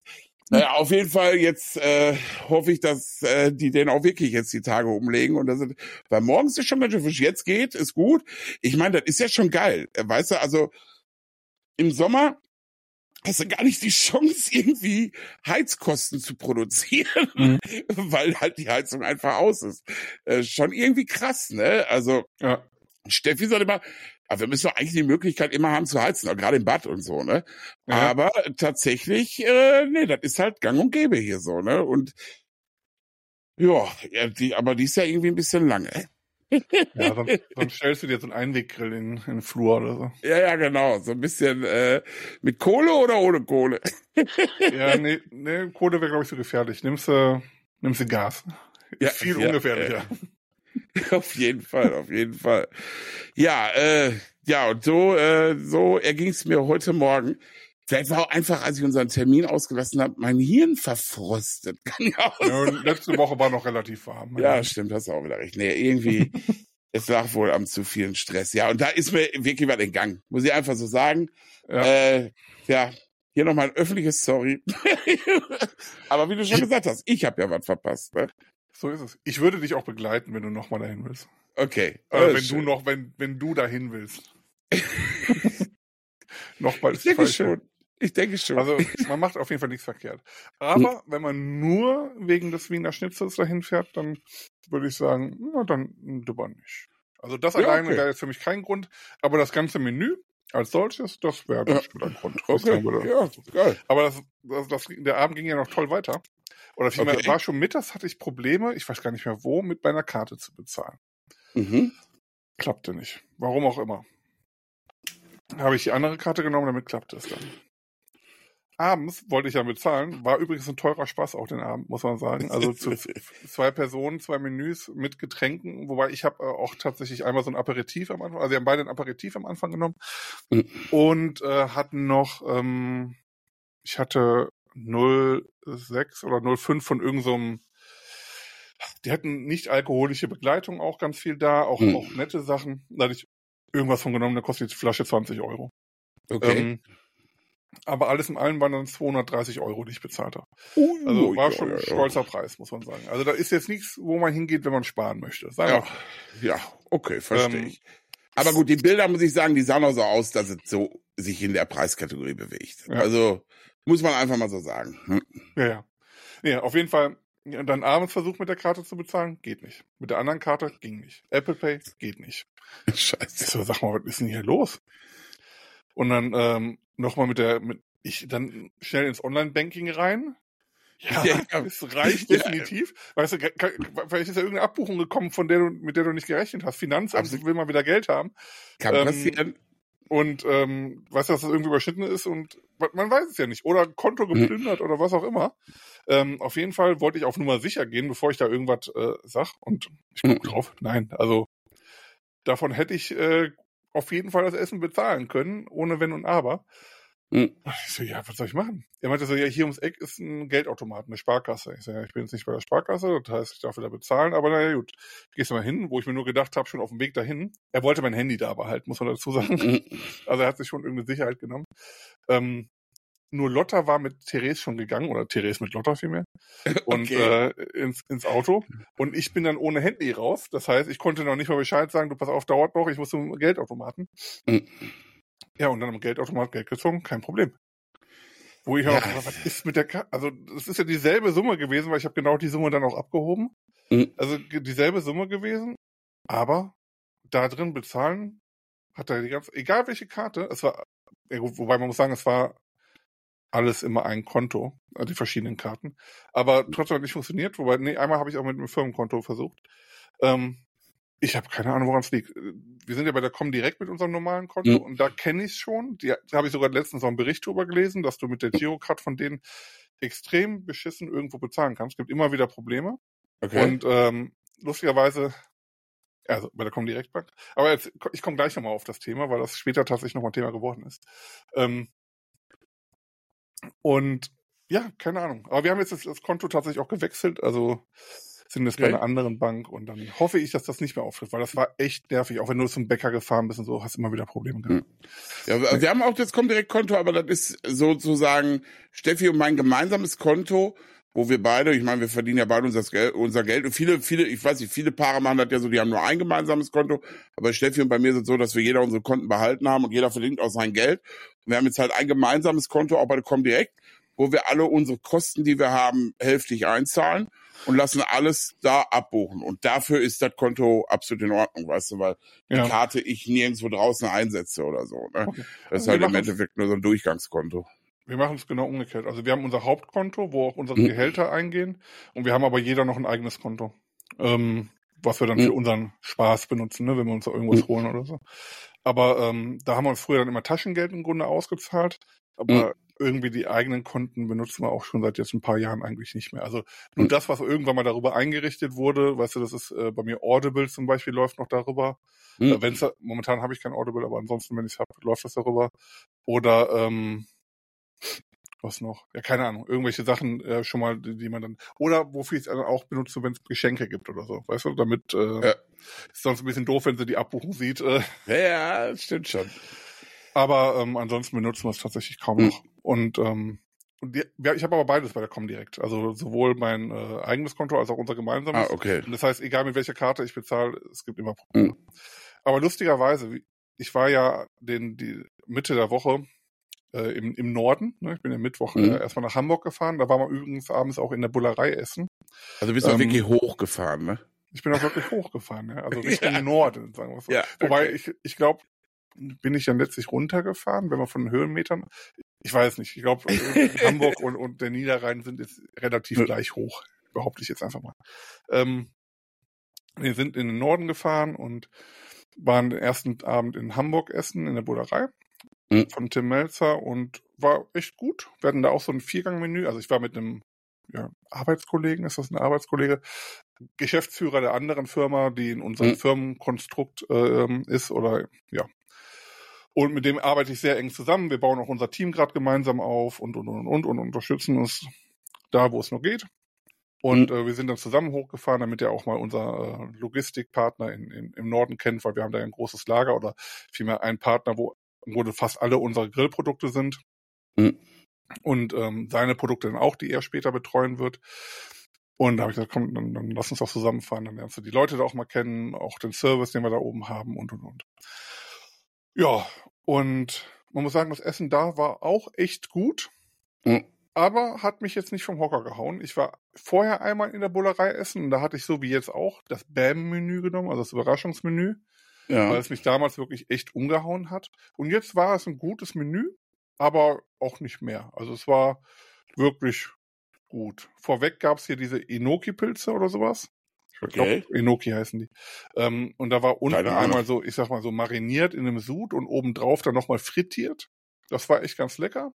Naja, auf jeden Fall jetzt äh, hoffe ich, dass äh, die den auch wirklich jetzt die Tage umlegen. Und das sind, weil morgens ist schon ganz schön frisch. Jetzt geht, ist gut. Ich meine, das ist ja schon geil. Weißt du, also im Sommer hast du gar nicht die Chance, irgendwie Heizkosten zu produzieren, Mhm. weil halt die Heizung einfach aus ist. Äh, schon irgendwie krass, ne? Also Ja. Steffi sagt immer, aber wir müssen doch eigentlich die Möglichkeit immer haben zu heizen, auch gerade im Bad und so, ne? Ja. Aber tatsächlich, äh, nee, das ist halt gang und gäbe hier so, ne? Und ja, ja die, aber die ist ja irgendwie ein bisschen lange. Ja, sonst, sonst stellst du dir so einen Einweggrill in, in den Flur oder so. Ja, ja, genau. So ein bisschen äh, mit Kohle oder ohne Kohle. Ja, nee, nee Kohle wäre, glaube ich, so gefährlich. Nimmst du, nimmst du Gas. Ja, Viel ja, ungefährlicher. Auf jeden Fall, auf jeden Fall. Ja, äh, ja, und so, äh, so erging es mir heute Morgen. Vielleicht war auch einfach, als ich unseren Termin ausgelassen habe, mein Hirn verfrostet. Kann ja auch Ja, letzte Woche war noch relativ warm. Ja, stimmt, hast du auch wieder recht. Nee, irgendwie, es lag wohl am zu vielen Stress. Ja, und da ist mir wirklich was entgangen. Muss ich einfach so sagen. Ja. Äh, ja, hier nochmal ein öffentliches Sorry. Aber wie du schon gesagt hast, ich habe ja was verpasst. Ne? So ist es. Ich würde dich auch begleiten, wenn du nochmal dahin willst. Okay. Oder Äh, wenn schön. du noch, wenn, wenn du dahin willst. Nochmal ist falsch. schon. Ich denke schon. Also man macht auf jeden Fall nichts verkehrt. Aber wenn man nur wegen des Wiener Schnitzels dahin fährt, dann würde ich sagen, na dann lieber nicht. Also das Ja, alleine okay. wäre jetzt für mich kein Grund, aber das ganze Menü als solches, das wäre Ja. bestimmt ein Grund. okay. Ja, geil. Aber das, das, das, der Abend ging ja noch toll weiter. Oder vielmehr, Okay. war schon mittags, hatte ich Probleme, ich weiß gar nicht mehr wo, mit meiner Karte zu bezahlen. Mhm. Klappte nicht. Warum auch immer. Habe ich die andere Karte genommen, damit klappte es dann. Abends wollte ich ja bezahlen, war übrigens ein teurer Spaß auch den Abend, muss man sagen. Also zu zwei Personen, zwei Menüs mit Getränken, wobei ich habe äh, auch tatsächlich einmal so ein Aperitif am Anfang, also wir haben beide ein Aperitif am Anfang genommen Mhm. und äh, hatten noch, ähm, ich hatte 0,6 oder 0,5 von irgendeinem, die hatten nicht alkoholische Begleitung auch ganz viel da, auch, Mhm. auch nette Sachen. Da hatte ich irgendwas von genommen, da kostet die Flasche 20 Euro. Okay. Ähm, aber alles in allem waren dann 230 Euro, die ich bezahlt habe. Ui, Also war schon ein stolzer Preis, muss man sagen. Also da ist jetzt nichts, wo man hingeht, wenn man sparen möchte. Wir Ja, ja, okay, verstehe Ähm, ich. Aber gut, die Bilder, muss ich sagen, die sahen auch so aus, dass es so sich in der Preiskategorie bewegt. Ja. Also, muss man einfach mal so sagen. Hm. Ja, ja. Nee, auf jeden Fall ja, dann abends versucht mit der Karte zu bezahlen, geht nicht. Mit der anderen Karte ging nicht. Apple Pay geht nicht. Ich Scheiße. so, sag mal, was ist denn hier los? Und dann ähm, nochmal mit der, mit, ich dann schnell ins Online-Banking rein. Ja, Ja. es reicht Ja. definitiv. Weißt du, kann, vielleicht ist ja irgendeine Abbuchung gekommen, von der du, mit der du nicht gerechnet hast. Finanzamt Absolut. will mal wieder Geld haben. Kann Ähm, passieren. Und ähm, weißt du, dass das irgendwie überschnitten ist und man- weiß es ja nicht. Oder Konto Hm. geplündert oder was auch immer. Ähm, auf jeden Fall wollte ich auf Nummer sicher gehen, bevor ich da irgendwas äh, sag. Und ich guck Hm. drauf. Nein, also davon hätte ich äh, auf jeden Fall das Essen bezahlen können, ohne Wenn und Aber. Hm. Ich so, ja, was soll ich machen? Er meinte so, ja, hier ums Eck ist ein Geldautomat, eine Sparkasse. Ich so, ja, ich bin jetzt nicht bei der Sparkasse, das heißt, ich darf wieder bezahlen, aber naja, gut. Gehst du mal hin, wo ich mir nur gedacht habe, schon auf dem Weg dahin. Er wollte mein Handy da behalten, muss man dazu sagen. Hm. Also er hat sich schon irgendeine Sicherheit genommen. Ähm, nur Lotta war mit Therese schon gegangen, oder Therese mit Lotta vielmehr, und okay. äh, ins, ins Auto. Und ich bin dann ohne Handy raus. Das heißt, ich konnte noch nicht mal Bescheid sagen, du pass auf, dauert noch, ich muss zum Geldautomaten. Mhm. Ja, und dann am Geldautomat Geld gezogen, kein Problem. Wo ich ja. auch, was ist mit der Karte? Also, das ist ja dieselbe Summe gewesen, weil ich habe genau die Summe dann auch abgehoben. Mhm. Also dieselbe Summe gewesen, aber da drin bezahlen hat er die ganze, egal welche Karte, es war, wobei man muss sagen, es war alles immer ein Konto, also die verschiedenen Karten. Aber trotzdem hat nicht funktioniert, wobei, nee, einmal habe ich auch mit einem Firmenkonto versucht. Ähm, ich habe keine Ahnung, woran es liegt. Wir sind ja bei der Comdirect mit unserem normalen Konto mhm. und da kenne ich es schon. Da habe ich sogar letztens noch einen Bericht drüber gelesen, dass du mit der Girocard von denen extrem beschissen irgendwo bezahlen kannst. Es gibt immer wieder Probleme. Okay. Und ähm, lustigerweise, also bei der Comdirect Bank. Aber jetzt, ich komme gleich nochmal auf das Thema, weil das später tatsächlich nochmal Thema geworden ist. Ähm, und ja, keine Ahnung. Aber wir haben jetzt das, das Konto tatsächlich auch gewechselt. Also sind jetzt okay. bei einer anderen Bank und dann hoffe ich, dass das nicht mehr auftritt, weil das war echt nervig. Auch wenn du zum Bäcker gefahren bist und so, hast du immer wieder Probleme gehabt. Hm. Ja, wir haben auch das Comdirect-Konto, aber das ist sozusagen Steffi und mein gemeinsames Konto, wo wir beide, ich meine, wir verdienen ja beide unser Geld, unser Geld. Und viele, viele, ich weiß nicht, viele Paare machen das ja so, die haben nur ein gemeinsames Konto. Aber Steffi und bei mir ist es so, dass wir jeder unsere Konten behalten haben und jeder verdient auch sein Geld. Und wir haben jetzt halt ein gemeinsames Konto, auch bei der Comdirect, wo wir alle unsere Kosten, die wir haben, hälftig einzahlen und lassen alles da abbuchen. Und dafür ist das Konto absolut in Ordnung, weißt du, weil ja. die Karte ich nirgendwo draußen einsetze oder so. Ne? Okay. Das ist halt im Endeffekt nur so ein Durchgangskonto. Wir machen es genau umgekehrt. Also wir haben unser Hauptkonto, wo auch unsere mhm. Gehälter eingehen und wir haben aber jeder noch ein eigenes Konto. Ähm, was wir dann mhm. für unseren Spaß benutzen, ne, wenn wir uns da irgendwas mhm. holen oder so. Aber ähm, da haben wir früher dann immer Taschengeld im Grunde ausgezahlt. Aber mhm irgendwie die eigenen Konten benutzen wir auch schon seit jetzt ein paar Jahren eigentlich nicht mehr. Also nur hm. das, was irgendwann mal darüber eingerichtet wurde, weißt du, das ist äh, bei mir Audible zum Beispiel läuft noch darüber. Hm. Äh, wenn's, momentan habe ich kein Audible, aber ansonsten, wenn ich es habe, läuft das darüber. Oder ähm, was noch? Ja, keine Ahnung. Irgendwelche Sachen äh, schon mal, die, man dann. Oder wofür ich es auch benutze, wenn es Geschenke gibt oder so. Weißt du, damit äh, ja. ist sonst ein bisschen doof, wenn sie die Abbuchung sieht. Äh. Ja, ja, stimmt schon. Aber ähm, ansonsten benutzen wir es tatsächlich kaum hm. noch. Und ähm, die, ja, ich habe aber beides bei der Comdirect. Also sowohl mein äh, eigenes Konto als auch unser gemeinsames. Ah, okay. Und das heißt, egal mit welcher Karte ich bezahle, es gibt immer Probleme. Mhm. Aber lustigerweise, ich war ja den, die Mitte der Woche äh, im, im Norden. Ne? Ich bin im Mittwoch mhm. äh, erstmal nach Hamburg gefahren. Da waren wir übrigens abends auch in der Bullerei essen. Also bist du ähm, wirklich hochgefahren, ne? Ich bin auch wirklich hochgefahren, ja. Also Richtung ja. Norden, sagen wir so. Ja, okay. Wobei ich, ich glaube, bin ich dann letztlich runtergefahren, wenn man von den Höhenmetern. Ich weiß nicht. Ich glaube, Hamburg und, und der Niederrhein sind jetzt relativ ja. gleich hoch, behaupte ich jetzt einfach mal. Ähm, wir sind in den Norden gefahren und waren den ersten Abend in Hamburg essen, in der Bullerei mhm. von Tim Melzer und war echt gut. Wir hatten da auch so ein Viergangmenü. Also ich war mit einem ja, Arbeitskollegen, ist das ein Arbeitskollege, Geschäftsführer der anderen Firma, die in unserem mhm. Firmenkonstrukt äh, ist oder ja, und mit dem arbeite ich sehr eng zusammen. Wir bauen auch unser Team gerade gemeinsam auf und, und, und, und, und unterstützen uns da, wo es nur geht. Und mhm. äh, wir sind dann zusammen hochgefahren, damit er auch mal unser äh, Logistikpartner in, in, im Norden kennt, weil wir haben da ein großes Lager oder vielmehr einen Partner, wo, wo fast alle unsere Grillprodukte sind. Mhm. Und ähm, seine Produkte dann auch, die er später betreuen wird. Und da habe ich gesagt, komm, dann, dann lass uns doch zusammenfahren, dann lernst du die Leute da auch mal kennen, auch den Service, den wir da oben haben und und und. Ja, und man muss sagen, das Essen da war auch echt gut. Mhm. Aber hat mich jetzt nicht vom Hocker gehauen. Ich war vorher einmal in der Bullerei essen und da hatte ich so wie jetzt auch das BAM-Menü genommen, also das Überraschungsmenü. Ja. Weil es mich damals wirklich echt umgehauen hat. Und jetzt war es ein gutes Menü, aber auch nicht mehr. Also es war wirklich gut. Vorweg gab es hier diese Enoki-Pilze oder sowas. Ich glaube, okay. Enoki heißen die. Ähm, und da war unten einmal so, ich sag mal so mariniert in einem Sud und obendrauf dann nochmal frittiert. Das war echt ganz lecker.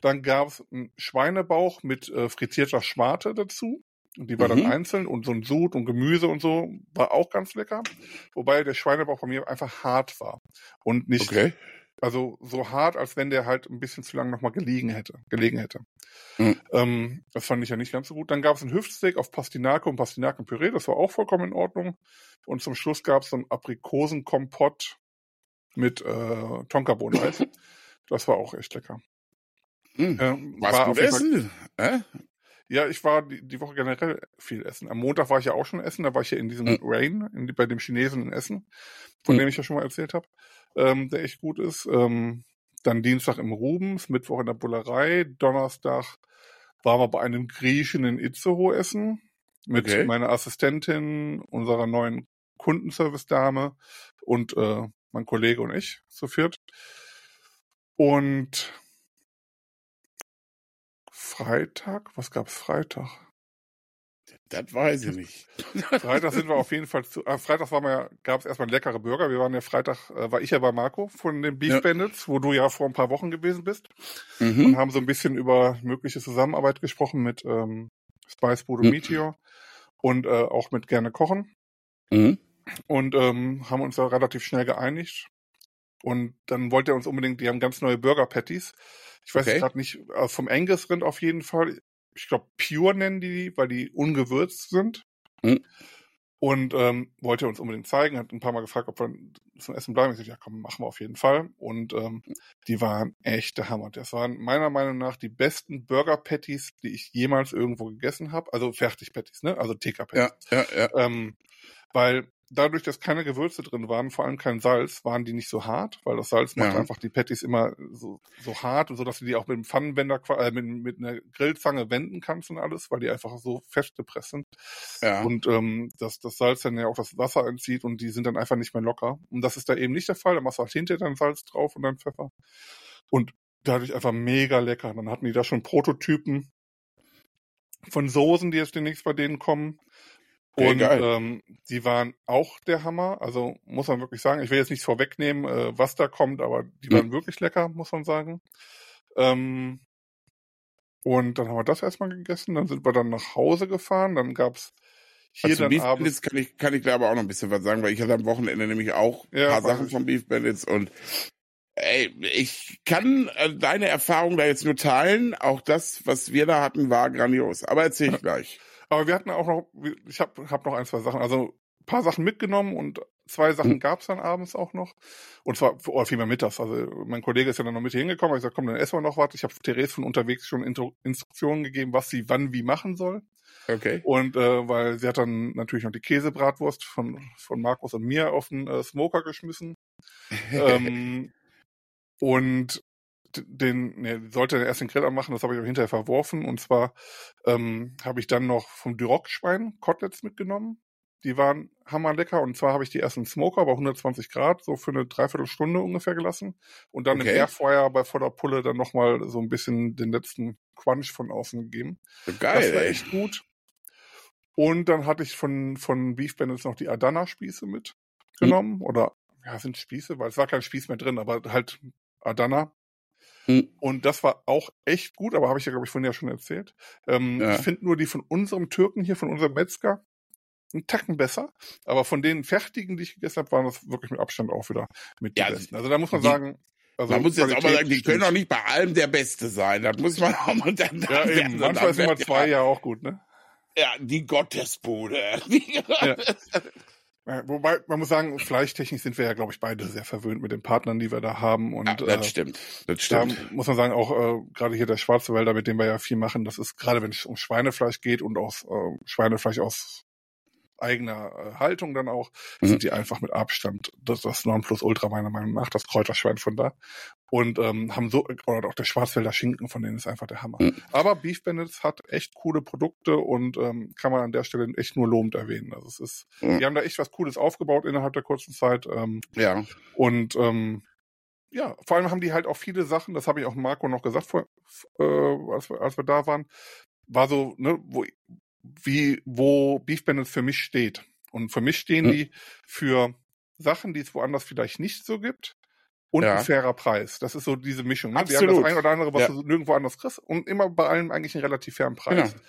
Dann gab es einen Schweinebauch mit äh, frittierter Schmarte dazu. Und die war mhm. dann einzeln und so ein Sud und Gemüse und so war auch ganz lecker. Wobei der Schweinebauch bei mir einfach hart war und nicht, okay. also so hart, als wenn der halt ein bisschen zu lange nochmal gelegen hätte, gelegen hätte. Mhm. Ähm, das fand ich ja nicht ganz so gut. Dann gab es ein Hüftsteak auf Pastinake und Pastinakenpüree, das war auch vollkommen in Ordnung. Und zum Schluss gab es so ein Aprikosenkompott mit äh, Tonkabohnen-Eis. das war auch echt lecker. Hm. Ähm, Was war gut essen? Äh? Ja, ich war die, die Woche generell viel essen. Am Montag war ich ja auch schon essen, da war ich ja in diesem Mhm. Rain, in, bei dem Chinesen in Essen, von Mhm. dem ich ja schon mal erzählt habe, ähm, der echt gut ist. Ähm, dann Dienstag im Rubens, Mittwoch in der Bullerei, Donnerstag waren wir bei einem Griechen in Itzehoe essen mit Okay. meiner Assistentin, unserer neuen Kundenservice-Dame und äh, mein Kollege und ich zu viert. Und Freitag, was gab's Freitag? Das weiß ich nicht. Freitag sind wir auf jeden Fall zu. Äh, Freitag war ja, gab es erstmal leckere Burger. Wir waren ja Freitag, äh, war ich ja bei Marco von den Beef Ja. Bandits, wo du ja vor ein paar Wochen gewesen bist und Mhm. haben so ein bisschen über mögliche Zusammenarbeit gesprochen mit ähm, Spice Bude Mhm. Meteor und äh, auch mit Gerne Kochen Mhm. und ähm, haben uns da relativ schnell geeinigt. Und dann wollte er uns unbedingt, die haben ganz neue Burger Patties. Ich weiß Okay. gerade nicht, äh, vom Angus Rind auf jeden Fall. Ich glaube, Pure nennen die, die, weil die ungewürzt sind. Mhm. Und ähm, wollte er uns unbedingt zeigen, hat ein paar Mal gefragt, ob wir zum Essen bleiben. Ich sagte, ja komm, machen wir auf jeden Fall. Und ähm, die waren echt der Hammer. Das waren meiner Meinung nach die besten Burger Patties, die ich jemals irgendwo gegessen habe. Also Fertig Patties, ne? Also TK Patties. Ja, ja, ja. Ähm, weil dadurch, dass keine Gewürze drin waren, vor allem kein Salz, waren die nicht so hart, weil das Salz macht Ja. einfach die Patties immer so, so hart, so dass du die auch mit dem Pfannenwender, äh, mit, mit einer Grillzange wenden kannst und alles, weil die einfach so festgepresst sind. ja. Und ähm, dass das Salz dann ja auch das Wasser entzieht und die sind dann einfach nicht mehr locker. Und das ist da eben nicht der Fall. Da machst du halt hinterher dann Salz drauf und dann Pfeffer. Und dadurch einfach mega lecker. Dann hatten die da schon Prototypen von Soßen, die jetzt demnächst bei denen kommen. Und ähm, die waren auch der Hammer. Also muss man wirklich sagen, ich will jetzt nichts vorwegnehmen, äh, was da kommt, aber die Mhm. waren wirklich lecker, muss man sagen. Ähm, und dann haben wir das erstmal gegessen, dann sind wir dann nach Hause gefahren, dann gab's hier Also dann Beef abends. Bandits kann ich, kann ich glaube auch noch ein bisschen was sagen, weil ich hatte am Wochenende nämlich auch ein Ja, paar Sachen ich. von Beef Bandits und ey, ich kann äh, deine Erfahrung da jetzt nur teilen. Auch das, was wir da hatten, war grandios. Aber erzähl ich gleich. Aber wir hatten auch noch, ich habe hab noch ein, zwei Sachen, also ein paar Sachen mitgenommen und zwei Sachen Mhm. gab's dann abends auch noch. Und zwar, oder vielmehr mittags. Also mein Kollege ist ja dann noch mit hier hingekommen. Ich gesagt, komm, dann essen wir noch was. Ich habe Therese von unterwegs schon Intro Instruktionen gegeben, was sie wann wie machen soll. Okay. Und äh, weil sie hat dann natürlich noch die Käsebratwurst von, von Markus und mir auf den äh, Smoker geschmissen. ähm, und den, ne, sollte erst den Grill anmachen, das habe ich aber hinterher verworfen. Und zwar ähm, habe ich dann noch vom Duroc-Schwein Koteletts mitgenommen. Die waren hammerlecker. Und zwar habe ich die erst im Smoker bei 120 Grad so für eine Dreiviertelstunde ungefähr gelassen. Und dann Okay. im Airfryer bei voller Pulle dann nochmal so ein bisschen den letzten Crunch von außen gegeben. Geil, das war ey. echt gut. Und dann hatte ich von, von Beef Bandits noch die Adana-Spieße mitgenommen. Oder, ja, sind Spieße, weil es war kein Spieß mehr drin, aber halt Adana. Hm. Und das war auch echt gut, aber habe ich ja, glaube ich, vorhin ja schon erzählt. Ähm, Ja. Ich finde nur die von unserem Türken hier, von unserem Metzger, einen Tacken besser. Aber von den fertigen, die ich gegessen habe, waren das wirklich mit Abstand auch wieder mit die Ja, besten. Also da muss man die- sagen, also man muss jetzt auch mal sagen, die können auch nicht bei allem der Beste sein. Das muss man auch mal dann Ja, eben. Manchmal ist Nummer zwei ja auch gut, ne? Ja, die Gottesbude. Ja, wobei, man muss sagen, fleischtechnisch sind wir ja, glaube ich, beide sehr verwöhnt mit den Partnern, die wir da haben. Und Ja, das äh, stimmt. Das da stimmt. muss man sagen, auch äh, gerade hier der Schwarze Wälder, mit dem wir ja viel machen, das ist gerade, wenn es um Schweinefleisch geht und aus äh, Schweinefleisch aus eigener äh, Haltung dann auch, Mhm. sind die einfach mit Abstand das, das Nonplusultra meiner Meinung nach, das Kräuterschwein von da. Und ähm, haben so, oder auch der Schwarzwälder Schinken, von denen ist einfach der Hammer. Mhm. Aber Beef Bandits hat echt coole Produkte und ähm, kann man an der Stelle echt nur lobend erwähnen. Also es ist, Mhm. die haben da echt was Cooles aufgebaut innerhalb der kurzen Zeit. Ähm, Ja. und ähm, ja, vor allem haben die halt auch viele Sachen, das habe ich auch Marco noch gesagt, vor, äh, als, wir, als wir da waren, war so, ne, wo, wie, wo Beef Bandits für mich steht. Und für mich stehen Hm. die für Sachen, die es woanders vielleicht nicht so gibt. und Ja. ein fairer Preis. Das ist so diese Mischung. Ne? Wir haben das ein oder andere, was Ja. du nirgendwo anders kriegst und immer bei allem eigentlich einen relativ fairen Preis. Genau.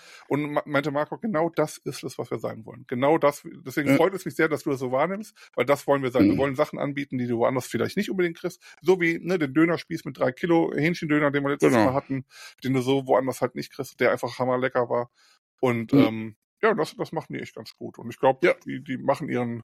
Und meinte Marco, genau das ist es, was wir sein wollen. Genau das, deswegen Ja. freut es mich sehr, dass du das so wahrnimmst, weil das wollen wir sein. Wir Mhm. wollen Sachen anbieten, die du woanders vielleicht nicht unbedingt kriegst. So wie ne, den Dönerspieß mit drei Kilo Hähnchendöner, den wir letztes Genau. Mal hatten, den du so woanders halt nicht kriegst, der einfach hammerlecker war. Und Mhm. ähm, ja, das, das machen die echt ganz gut. Und ich glaube, Ja. die, die machen ihren,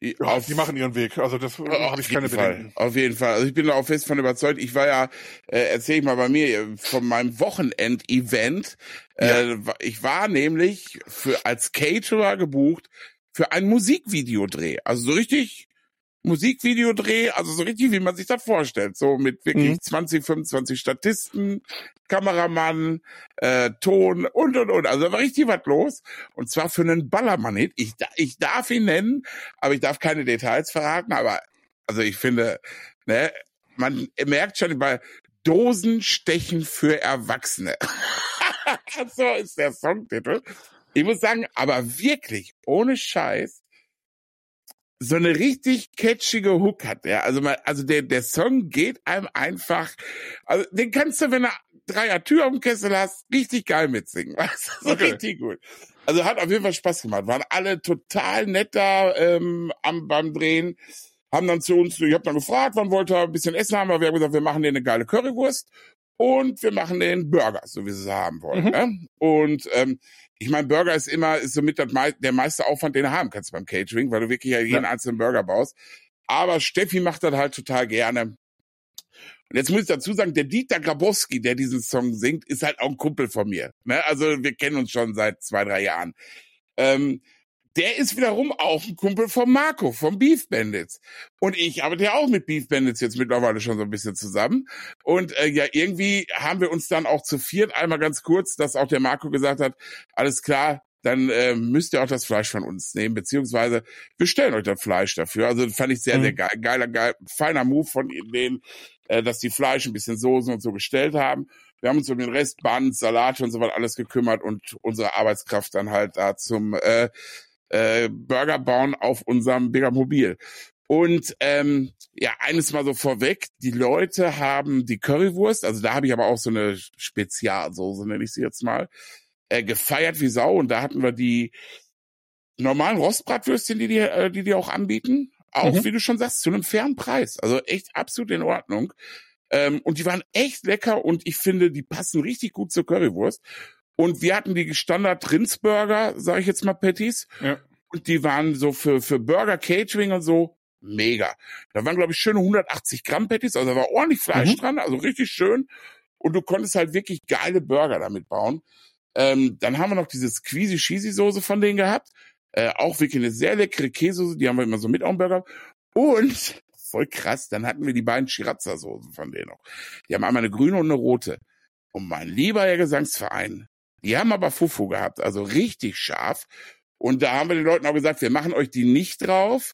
ja, Auf- die machen ihren Weg. Also das Auf habe ich keine Fall, Bedenken. Auf jeden Fall. Also ich bin da auch fest von überzeugt. Ich war ja, äh, erzähl ich mal bei mir, äh, von meinem Wochenend-Event. Äh, wa- ich war nämlich für als Caterer gebucht für einen Musikvideodreh. Also so richtig Musikvideodreh, also so richtig, wie man sich das vorstellt. So mit wirklich Mhm. 20, 25 Statisten, Kameramann, äh, Ton und und und. Also da war richtig was los. Und zwar für einen Ballermann-Hit. Ich, ich darf ihn nennen, aber ich darf keine Details verraten. Aber also ich finde, ne, man merkt schon bei Dosenstechen für Erwachsene. so ist der Songtitel. Ich muss sagen, aber wirklich, ohne Scheiß, so eine richtig catchige Hook hat der. Also mal, also der, der Song geht einem einfach, also den kannst du, wenn du Dreier Tür am Kessel hast, richtig geil mitsingen. Weißt du? So Okay. richtig gut. Also hat auf jeden Fall Spaß gemacht. Waren alle total nett da ähm, am, beim Drehen. Haben dann zu uns, ich habe dann gefragt, wann wollt ihr ein bisschen Essen haben, aber wir haben gesagt, wir machen denen eine geile Currywurst und wir machen den Burger, so wie sie es haben wollen. Mhm. Ne? Und ähm, ich meine, Burger ist immer, ist somit mei der meiste Aufwand, den du haben kannst beim Catering, weil du wirklich ja jeden Ja. einzelnen Burger baust. Aber Steffi macht das halt total gerne. Und jetzt muss ich dazu sagen, der Dieter Grabowski, der diesen Song singt, ist halt auch ein Kumpel von mir. Ne? Also wir kennen uns schon seit zwei, drei Jahren. Ähm, der ist wiederum auch ein Kumpel von Marco, vom Beef Bandits. Und ich arbeite ja auch mit Beef Bandits jetzt mittlerweile schon so ein bisschen zusammen. Und äh, ja, irgendwie haben wir uns dann auch zu viert einmal ganz kurz, dass auch der Marco gesagt hat, alles klar, dann äh, müsst ihr auch das Fleisch von uns nehmen, beziehungsweise wir stellen euch das Fleisch dafür. Also fand ich sehr, Mhm. sehr geil, geiler, geil, feiner Move von denen, äh, dass die Fleisch ein bisschen Soßen und so gestellt haben. Wir haben uns um den Rest, Buns, Salat und so was alles gekümmert und unsere Arbeitskraft dann halt da zum äh, äh, Burger bauen auf unserem Bigger Mobil. Und ähm, ja, eines mal so vorweg, die Leute haben die Currywurst, also da habe ich aber auch so eine Spezialsoße, nenne ich sie jetzt mal, äh, gefeiert wie Sau. Und da hatten wir die normalen Rostbratwürstchen, die die, äh, die, die auch anbieten. Auch, Mhm. wie du schon sagst, zu einem fairen Preis. Also echt absolut in Ordnung. Ähm, und die waren echt lecker und ich finde, die passen richtig gut zur Currywurst. Und wir hatten die Standard Rindsburger, sage ich jetzt mal Patties. Ja. Und die waren so für, für Burger Catering und so mega. Da waren, glaube ich, schöne 180 Gramm Patties, also da war ordentlich Fleisch Mhm. dran, also richtig schön. Und du konntest halt wirklich geile Burger damit bauen. Ähm, dann haben wir noch diese Squeezy Cheesy Soße von denen gehabt. Äh, auch wirklich eine sehr leckere Käsesoße, die haben wir immer so mit auf dem Burger. Und voll krass, dann hatten wir die beiden Shirazza Soßen von denen noch. Die haben einmal eine grüne und eine rote. Und mein lieber Herr Gesangsverein, die haben aber Fufu gehabt, also richtig scharf. Und da haben wir den Leuten auch gesagt, wir machen euch die nicht drauf.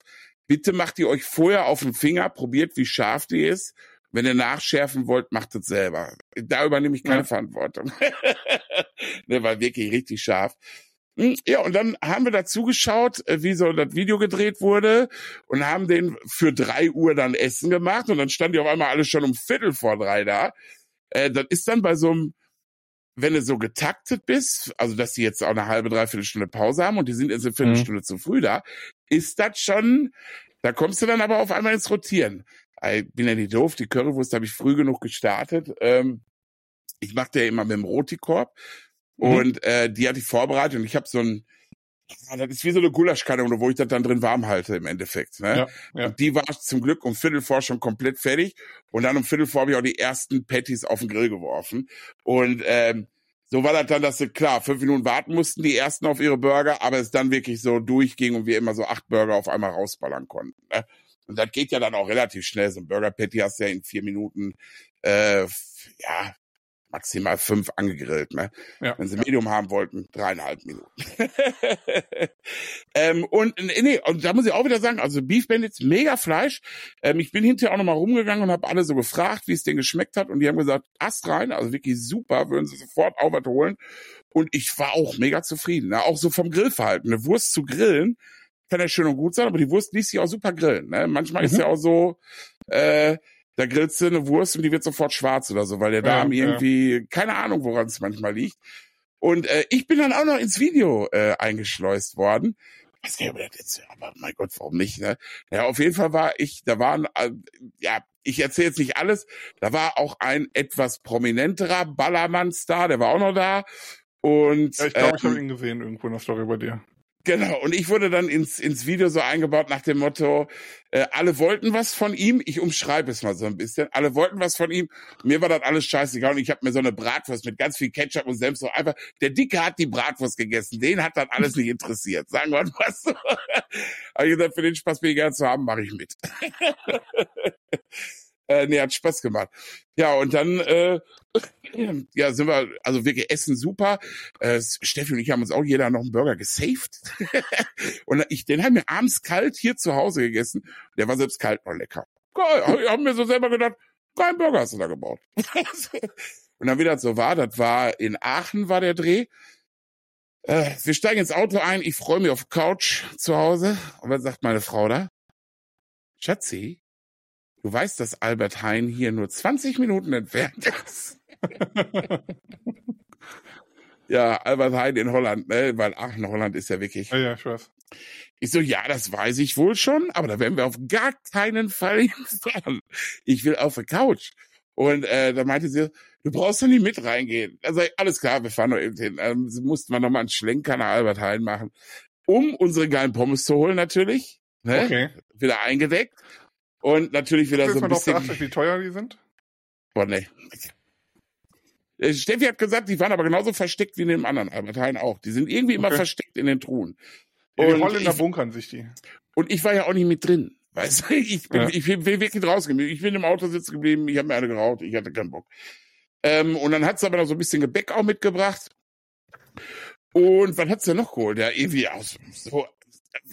Bitte macht die euch vorher auf den Finger, probiert, wie scharf die ist. Wenn ihr nachschärfen wollt, macht es selber. Da übernehme ich keine Ja. Verantwortung. ne, war wirklich richtig scharf. Hm, Ja, und dann haben wir dazu geschaut, äh, wie so das Video gedreht wurde und haben den für drei Uhr dann Essen gemacht und dann stand die auf einmal alle schon um Viertel vor drei da. Äh, das ist dann bei so einem, wenn du so getaktet bist, also dass die jetzt auch eine halbe, dreiviertel Stunde Pause haben und die sind jetzt eine Viertelstunde zu früh da, ist das schon, da kommst du dann aber auf einmal ins Rotieren. Ich bin ja nicht doof, die Currywurst habe ich früh genug gestartet. Ähm, ich machte ja immer mit dem Rotikorb Mhm. und äh, die hatte ich vorbereitet und ich habe so ein, das ist wie so eine Gulaschkanone, wo ich das dann drin warm halte im Endeffekt. Ne? Ja, ja. Und die war zum Glück um Viertel vor schon komplett fertig und dann um Viertel vor habe ich auch die ersten Patties auf den Grill geworfen und ähm, so war das dann, dass sie klar fünf Minuten warten mussten, die ersten auf ihre Burger, aber es dann wirklich so durchging und wir immer so acht Burger auf einmal rausballern konnten. Ne? Und das geht ja dann auch relativ schnell. So ein Burger Patty hast du ja in vier Minuten, äh, ja, maximal fünf angegrillt. Ne? Ja. Wenn sie Medium haben wollten, dreieinhalb Minuten. ähm, und nee, und da muss ich auch wieder sagen, also Beef Bandits, mega Fleisch. Ähm, ich bin hinterher auch nochmal rumgegangen und habe alle so gefragt, wie es denen geschmeckt hat. Und die haben gesagt, Ast rein, also wirklich super, würden sie sofort auch was holen. Und ich war auch mega zufrieden. Ne? Auch so vom Grillverhalten. Eine Wurst zu grillen, kann ja schön und gut sein, aber die Wurst ließ sich auch super grillen. Ne? Manchmal ist Mhm. ja auch so, äh, da grillst du eine Wurst und die wird sofort schwarz oder so, weil der Darm ja. irgendwie, keine Ahnung, woran es manchmal liegt. Und äh, ich bin dann auch noch ins Video äh, eingeschleust worden. Ich nicht, ob das jetzt, aber mein Gott, warum nicht? Ne? Ja, auf jeden Fall war ich, da waren, äh, ja, ich erzähle jetzt nicht alles, da war auch ein etwas prominenterer Ballermann-Star, der war auch noch da. Und Ja, ich glaube, ich ähm, habe ihn gesehen irgendwo in der Story bei dir. Genau, und ich wurde dann ins, ins Video so eingebaut nach dem Motto, äh, alle wollten was von ihm, ich umschreibe es mal so ein bisschen, alle wollten was von ihm, mir war das alles scheißegal. Und ich habe mir so eine Bratwurst mit ganz viel Ketchup und Senf so einfach, der Dicke hat die Bratwurst gegessen, den hat das alles nicht interessiert, sagen wir mal so. Habe ich gesagt, für den Spaß bin ich gerne zu haben, mache ich mit. äh, nee, hat Spaß gemacht. Ja, und dann äh, ja, sind wir, also wirklich essen super. Äh, Steffi und ich haben uns auch jeder noch einen Burger gesaved. und ich, den haben wir abends kalt hier zu Hause gegessen. Der war selbst kalt noch lecker. Geil, haben mir so selber gedacht, kein Burger hast du da gebaut. und dann, wie das so war, das war in Aachen war der Dreh. Äh, wir steigen ins Auto ein, ich freue mich auf Couch zu Hause. Und dann sagt meine Frau da, Schatzi, du weißt, dass Albert Hein hier nur 20 Minuten entfernt ist. ja, Albert Hein in Holland, ne? weil Aachen, Holland ist ja wirklich. Ja, ja, ich weiß. Ich so, ja, das weiß ich wohl schon, aber da werden wir auf gar keinen Fall hinfahren. Ich will auf der Couch. Und äh, da meinte sie, du brauchst doch nicht mit reingehen. Also alles klar, wir fahren noch eben hin. Ähm, mussten wir noch mal einen Schlenker nach Albert Hein machen, um unsere geilen Pommes zu holen natürlich. Ne? Okay. Wieder eingedeckt. Und natürlich wieder so ein bisschen... geachtet, wie teuer die sind? Boah, nee. Äh, Steffi hat gesagt, die waren aber genauso versteckt wie in dem anderen Hein auch. Die sind irgendwie immer Okay. versteckt in den Truhen. Ja, die Holländer bunkern sich die. Und ich war ja auch nicht mit drin. Weißt du, ich bin, Ja. ich bin wirklich rausgeblieben. Ich bin im Auto sitzen geblieben, ich habe mir eine geraucht, ich hatte keinen Bock. Ähm, und dann hat sie aber noch so ein bisschen Gebäck auch mitgebracht. Und was hat sie noch geholt? Ja, irgendwie aus so,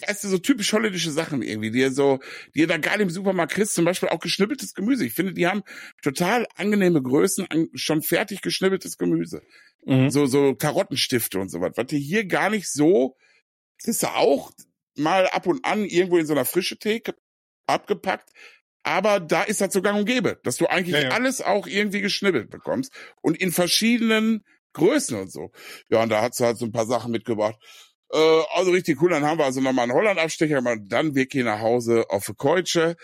weißt du, so typisch holländische Sachen irgendwie, die ihr so, die ihr da geil im Supermarkt kriegst, zum Beispiel auch geschnibbeltes Gemüse. Ich finde, die haben total angenehme Größen, an, schon fertig geschnibbeltes Gemüse. Mhm. So, so Karottenstifte und so was. Was die hier gar nicht so, kriegst du auch mal ab und an irgendwo in so einer frische Theke abgepackt. Aber da ist das so gang und gäbe, dass du eigentlich Ja, ja. alles auch irgendwie geschnibbelt bekommst und in verschiedenen Größen und so. Ja, und da hat sie halt so ein paar Sachen mitgebracht. Äh, also richtig cool. Dann haben wir also nochmal einen Holland-Abstecher dann wirklich nach Hause auf die Keutsche.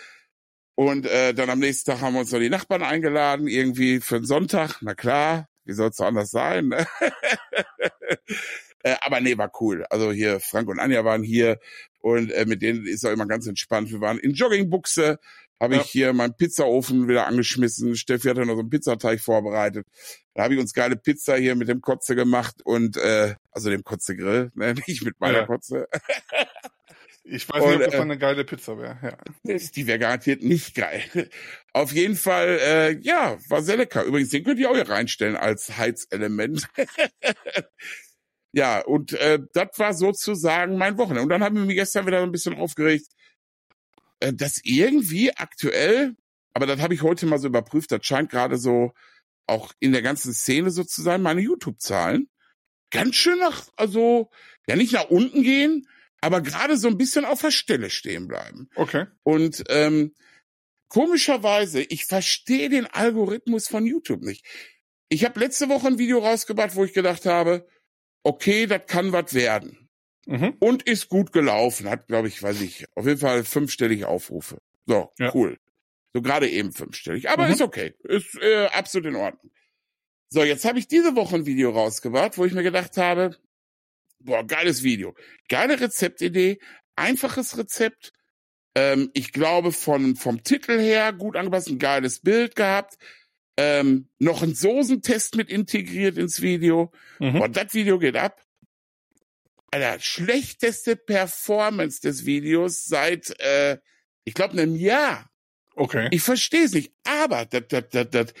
Und äh, dann am nächsten Tag haben wir uns noch die Nachbarn eingeladen, irgendwie für den Sonntag. Na klar, wie soll es anders sein? Ne? äh, aber nee, war cool. Also hier, Frank und Anja waren hier und äh, mit denen ist auch immer ganz entspannt. Wir waren in Joggingbuchse, habe Ja. ich hier meinen Pizzaofen wieder angeschmissen. Steffi hatte noch so einen Pizzateig vorbereitet. Da habe ich uns geile Pizza hier mit dem Kotze gemacht und äh, also dem Kotze-Grill, ne? nicht mit meiner Ja. Kotze. Ich weiß Und, nicht, ob das äh, eine geile Pizza wäre. Ja. Die wäre garantiert nicht geil. Auf jeden Fall, äh, ja, war sehr lecker. Übrigens, den könnt ihr auch hier reinstellen als Heizelement. ja, und äh, das war sozusagen mein Wochenende. Und dann haben wir mich gestern wieder so ein bisschen aufgeregt, äh, dass irgendwie aktuell, aber das habe ich heute mal so überprüft, das scheint gerade so auch in der ganzen Szene so zu sein, meine YouTube-Zahlen ganz schön nach, also ja nicht nach unten gehen, aber gerade so ein bisschen auf der Stelle stehen bleiben. Okay. Und ähm, komischerweise, ich verstehe den Algorithmus von YouTube nicht. Ich habe letzte Woche ein Video rausgebracht, wo ich gedacht habe, okay, das kann was werden. Mhm. Und ist gut gelaufen. Hat, glaube ich, weiß ich, auf jeden Fall fünfstellige Aufrufe. So, Ja. cool. So gerade eben fünfstellig. Aber Mhm. ist okay. Ist äh, absolut in Ordnung. So, jetzt habe ich diese Woche ein Video rausgebracht, wo ich mir gedacht habe, boah, geiles Video. Geile Rezeptidee, einfaches Rezept. Ähm, ich glaube, von, vom Titel her gut angepasst, ein geiles Bild gehabt. Ähm, noch ein Soßentest mit integriert ins Video. Mhm. Und das Video geht ab. Alter, schlechteste Performance des Videos seit, äh, ich glaube, einem Jahr. Okay. Ich verstehe es nicht. Aber das, das, das, das,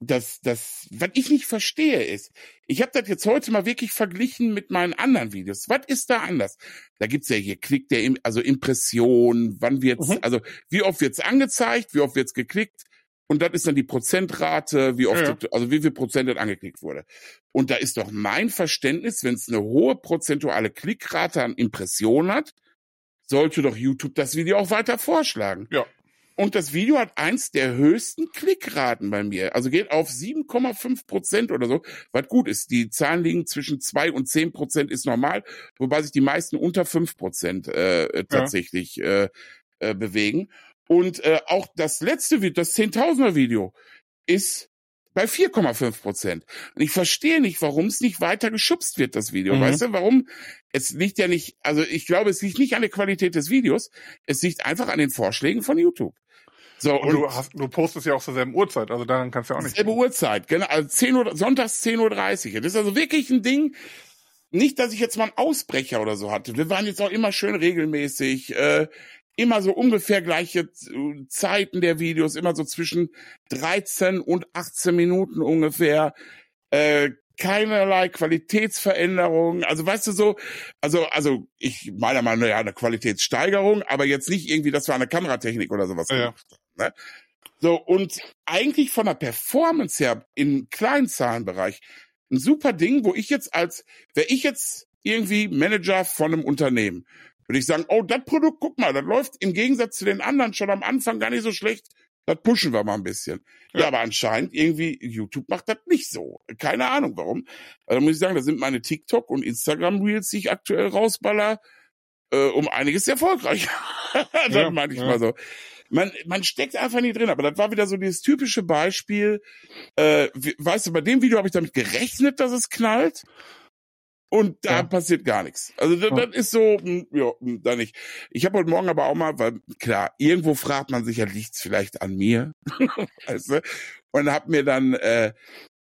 das, das, was ich nicht verstehe, ist, ich habe das jetzt heute mal wirklich verglichen mit meinen anderen Videos. Was ist da anders? Da gibt's ja hier Klick der, also Impression, wann wird's, Mhm. also wie oft wird's angezeigt, wie oft wird's geklickt. Und das ist dann die Prozentrate, wie oft, Ja, das- also wie viel Prozent das angeklickt wurde. Und da ist doch mein Verständnis, wenn es eine hohe prozentuale Klickrate an Impressionen hat, sollte doch YouTube das Video auch weiter vorschlagen. Ja. und das Video hat eins der höchsten Klickraten bei mir. Also geht auf 7,5 Prozent oder so, was gut ist. Die Zahlen liegen zwischen zwei und zehn Prozent ist normal, wobei sich die meisten unter fünf Prozent äh, tatsächlich ja. äh, äh, bewegen. Und äh, auch das letzte Video, das Zehntausender Video, ist bei 4,5 Prozent. Und ich verstehe nicht, warum es nicht weiter geschubst wird, das Video. Mhm. Weißt du, warum? Es liegt ja nicht, also ich glaube, es liegt nicht an der Qualität des Videos, es liegt einfach an den Vorschlägen von YouTube. So, und, und du, hast, du postest ja auch zur selben Uhrzeit, also daran kannst du ja auch nicht. Selbe Uhrzeit, genau, also 10 Uhr, sonntags 10.30 Uhr. Das ist also wirklich ein Ding, nicht, dass ich jetzt mal einen Ausbrecher oder so hatte. Wir waren jetzt auch immer schön regelmäßig. Äh, immer so ungefähr gleiche Zeiten der Videos, immer so zwischen 13 und 18 Minuten ungefähr. Äh, keinerlei Qualitätsveränderung. Also weißt du so, also also ich meiner Meinung nach ja, eine Qualitätssteigerung, aber jetzt nicht irgendwie, dass wir eine Kameratechnik oder sowas ja. gemacht haben. Ne? So und eigentlich von der Performance her im Kleinzahlenbereich ein super Ding, wo ich jetzt als wäre ich jetzt irgendwie Manager von einem Unternehmen würde ich sagen, oh, das Produkt, guck mal, das läuft im Gegensatz zu den anderen schon am Anfang gar nicht so schlecht. Das pushen wir mal ein bisschen. Ja, ja aber anscheinend irgendwie, YouTube macht das nicht so. Keine Ahnung warum. Also muss ich sagen, da sind meine TikTok und Instagram Reels, die ich aktuell rausballer, äh, um einiges erfolgreicher. das ja, meine ich ja. mal so. Man, man steckt einfach nicht drin, aber das war wieder so dieses typische Beispiel. Äh, weißt du, bei dem Video habe ich damit gerechnet, dass es knallt. Und da ja. passiert gar nichts. Also das, das ist so, hm, ja, hm, da nicht. Ich habe heute Morgen aber auch mal, weil klar, irgendwo fragt man sich ja, liegt's vielleicht an mir? weißt du? Und hab mir dann äh,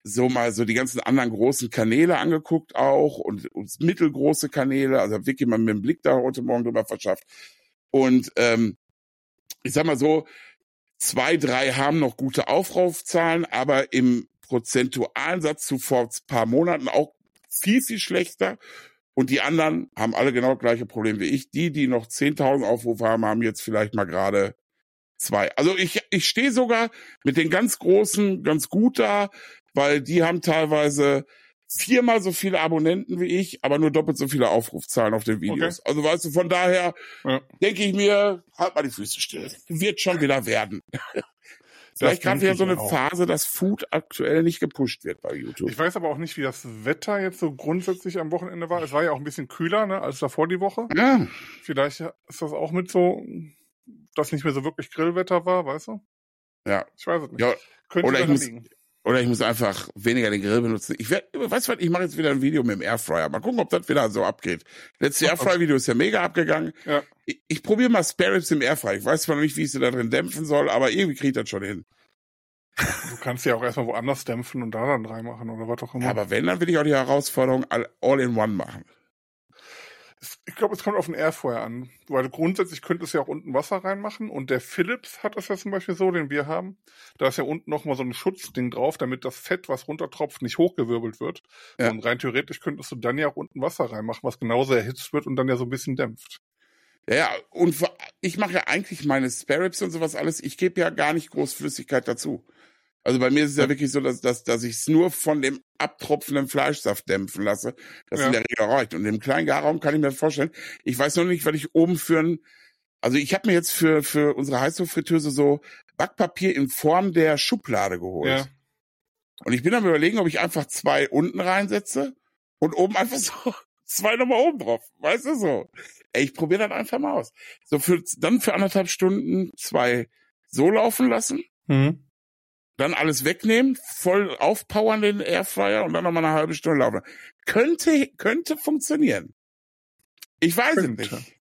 so mal so die ganzen anderen großen Kanäle angeguckt auch und, und mittelgroße Kanäle. Also hab wirklich mal mit dem Blick da heute Morgen drüber verschafft. Und ähm, ich sag mal so, zwei, drei haben noch gute Aufrufzahlen, aber im prozentualen Satz zu vor paar Monaten auch viel, viel schlechter. Und die anderen haben alle genau das gleiche Problem wie ich. Die, die noch 10.000 Aufrufe haben, haben jetzt vielleicht mal gerade zwei. Also ich, ich stehe sogar mit den ganz Großen ganz gut da, weil die haben teilweise viermal so viele Abonnenten wie ich, aber nur doppelt so viele Aufrufzahlen auf den Videos. Okay. Also weißt du, von daher ja. denke ich mir, halt mal die Füße still. Wird schon wieder werden. Vielleicht gerade wieder so eine. Phase, dass Food aktuell nicht gepusht wird bei YouTube. Ich weiß aber auch nicht, wie das Wetter jetzt so grundsätzlich am Wochenende war. Es war ja auch ein bisschen kühler, ne, als davor die Woche. Ja. Vielleicht ist das auch mit so, dass nicht mehr so wirklich Grillwetter war, weißt du? Ja. Ich weiß es nicht. Ja. Könnte oder ich muss, liegen. Oder ich muss einfach weniger den Grill benutzen. Ich werde, weißt du was, ich mache jetzt wieder ein Video mit dem Airfryer. Mal gucken, ob das wieder so abgeht. Letzte Airfryer-Video ist ja mega abgegangen. Ja. Ich, ich probiere mal Spare Ribs im Airfryer. Ich weiß zwar noch nicht, wie ich sie da drin dämpfen soll, aber irgendwie kriege ich das schon hin. Du kannst ja auch erstmal woanders dämpfen und da dann reinmachen oder was auch immer. Ja, aber wenn, dann will ich auch die Herausforderung all, all in one machen ich glaube, es kommt auf den Airfryer an. Weil grundsätzlich könntest du ja auch unten Wasser reinmachen. Und der Philips hat das ja zum Beispiel so, den wir haben. Da ist ja unten nochmal so ein Schutzding drauf, damit das Fett, was runtertropft, nicht hochgewirbelt wird. Ja. Und rein theoretisch könntest du dann ja auch unten Wasser reinmachen, was genauso erhitzt wird und dann ja so ein bisschen dämpft. Ja, ja, und ich mache ja eigentlich meine Spare Ribs und sowas alles. Ich gebe ja gar nicht groß Flüssigkeit dazu. Also bei mir ist es ja wirklich so, dass, dass, dass ich es nur von dem abtropfenden Fleischsaft dämpfen lasse. Das ja. in der Regel reicht. Und im kleinen Garraum kann ich mir das vorstellen. Ich weiß noch nicht, weil ich oben für ein, also ich habe mir jetzt für, für unsere Heißluftfritteuse so Backpapier in Form der Schublade geholt. Ja. Und ich bin am überlegen, ob ich einfach zwei unten reinsetze und oben einfach so zwei nochmal oben drauf. Weißt du so? Ey, ich probiere das einfach mal aus. So für, dann für anderthalb Stunden zwei so laufen lassen. Mhm dann alles wegnehmen, voll aufpowern den Airfryer und dann nochmal eine halbe Stunde laufen. Könnte, könnte funktionieren. Ich weiß könnte. es nicht.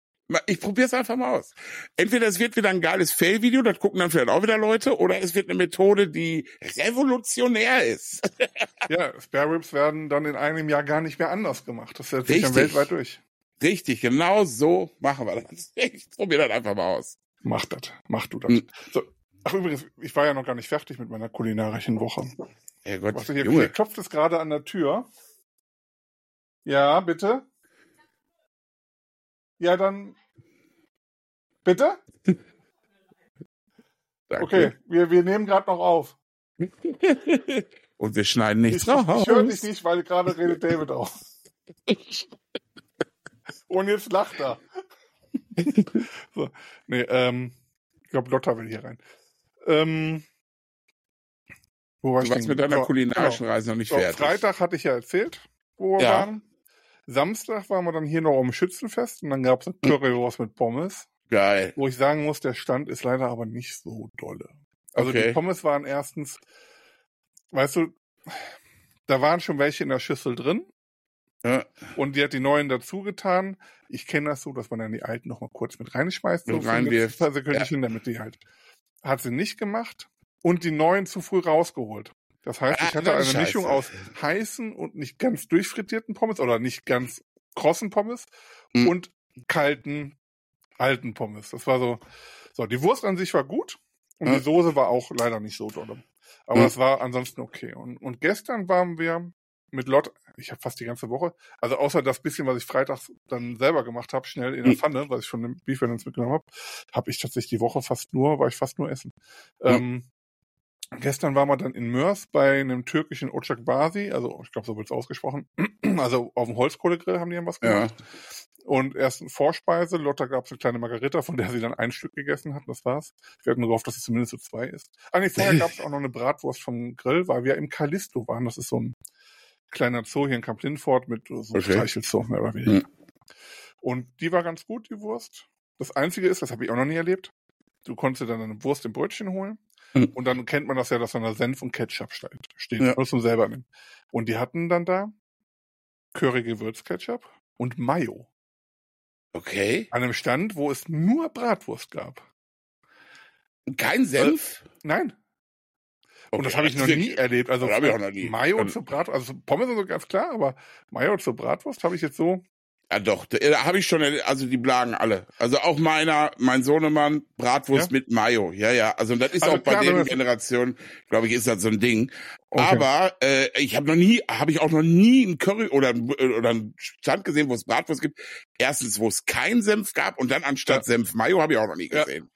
Ich probiere es einfach mal aus. Entweder es wird wieder ein geiles Fail-Video, das gucken dann vielleicht auch wieder Leute, oder es wird eine Methode, die revolutionär ist. ja, Spare Ribs werden dann in einem Jahr gar nicht mehr anders gemacht. Das setzt sich dann weltweit durch. Richtig, genau so machen wir das. Ich probiere das einfach mal aus. Mach das, mach du das. Hm. So, Ach übrigens, ich war ja noch gar nicht fertig mit meiner kulinarischen Woche. Ja Gott, Was, hier, hier klopft es gerade an der Tür. Ja, bitte. Ja, dann. Bitte? okay, wir, wir nehmen gerade noch auf. Und wir schneiden nichts ich, raus. Ich höre dich nicht, weil gerade redet David auch. Und jetzt lacht er. so, nee, ähm, glaube, Lotta will hier rein. Ähm, wo war Du ich warst mit deiner So, kulinarischen genau. Reise noch nicht So, fertig. Freitag hatte ich ja erzählt, wo wir Ja. waren. Samstag waren wir dann hier noch am Schützenfest und dann gab es eine Currywurst mit Pommes, Geil. wo ich sagen muss, der Stand ist leider aber nicht so dolle. Also die Okay. Pommes waren erstens, weißt du, da waren schon welche in der Schüssel drin Ja. und die hat die neuen dazu getan. Ich kenne das so, dass man dann die alten noch mal kurz mit reinschmeißt, so Mit für reinwirft. ein paar Sekündchen, damit die halt. Hat sie nicht gemacht und die neuen zu früh rausgeholt. Das heißt, Ah, ich hatte das eine Mischung aus heißen und nicht ganz durchfrittierten Pommes oder nicht ganz krossen Pommes Mhm. und kalten, alten Pommes. Das war so, so, die Wurst an sich war gut und Ja. die Soße war auch leider nicht so dolle. Aber Mhm. es war ansonsten okay. Und, und gestern waren wir mit Lot, ich habe fast die ganze Woche, also außer das bisschen, was ich freitags dann selber gemacht habe, schnell in der Mhm. Pfanne, was ich von dem Beef Wellness mitgenommen habe, habe ich tatsächlich die Woche fast nur, war ich fast nur essen. Mhm. Ähm, gestern waren wir dann in Mörs bei einem türkischen Ocak Basi, also ich glaube, so wird es ausgesprochen. Also auf dem Holzkohlegrill haben die dann was Ja. gemacht. Und erst eine Vorspeise, Lotta gab es eine kleine Margarita, von der sie dann ein Stück gegessen hat, das war's. Wir hatten nur gehofft, dass es zumindest so zwei ist. Ah nee, vorher gab es auch noch eine Bratwurst vom Grill, weil wir im Callisto waren. Das ist so ein kleiner Zoo hier in Camp Lindford mit so Okay. Streichelzoo, mehr oder weniger. Mhm. Und die war ganz gut, die Wurst. Das Einzige ist, das habe ich auch noch nie erlebt, du konntest dann eine Wurst im Brötchen holen Mhm. und dann kennt man das ja, dass da Senf und Ketchup steht. steht Ja. Musst du selber nehmen. Und die hatten dann da Curry-Gewürzketchup und Mayo. Okay. An einem Stand, wo es nur Bratwurst gab. Kein Senf? Nein. Und das Okay, habe ich noch wirklich? nie erlebt. Also Das hab ich auch noch nie. Mayo Ähm, zur Bratwurst, also Pommes und so ganz klar, aber Mayo zur Bratwurst habe ich jetzt so. Ja, doch, da, da habe ich schon, also die blagen alle. Also auch meiner, mein Sohnemann, Bratwurst Ja? mit Mayo. Ja, ja. Also das ist Also auch bei klar, wenn deren man- Generation, glaube ich, ist das so ein Ding. Okay. Aber äh, ich habe noch nie, habe ich auch noch nie ein Curry oder, oder einen Stand gesehen, wo es Bratwurst gibt. Erstens, wo es keinen Senf gab und dann anstatt Senf Mayo habe ich auch noch nie Ja. gesehen.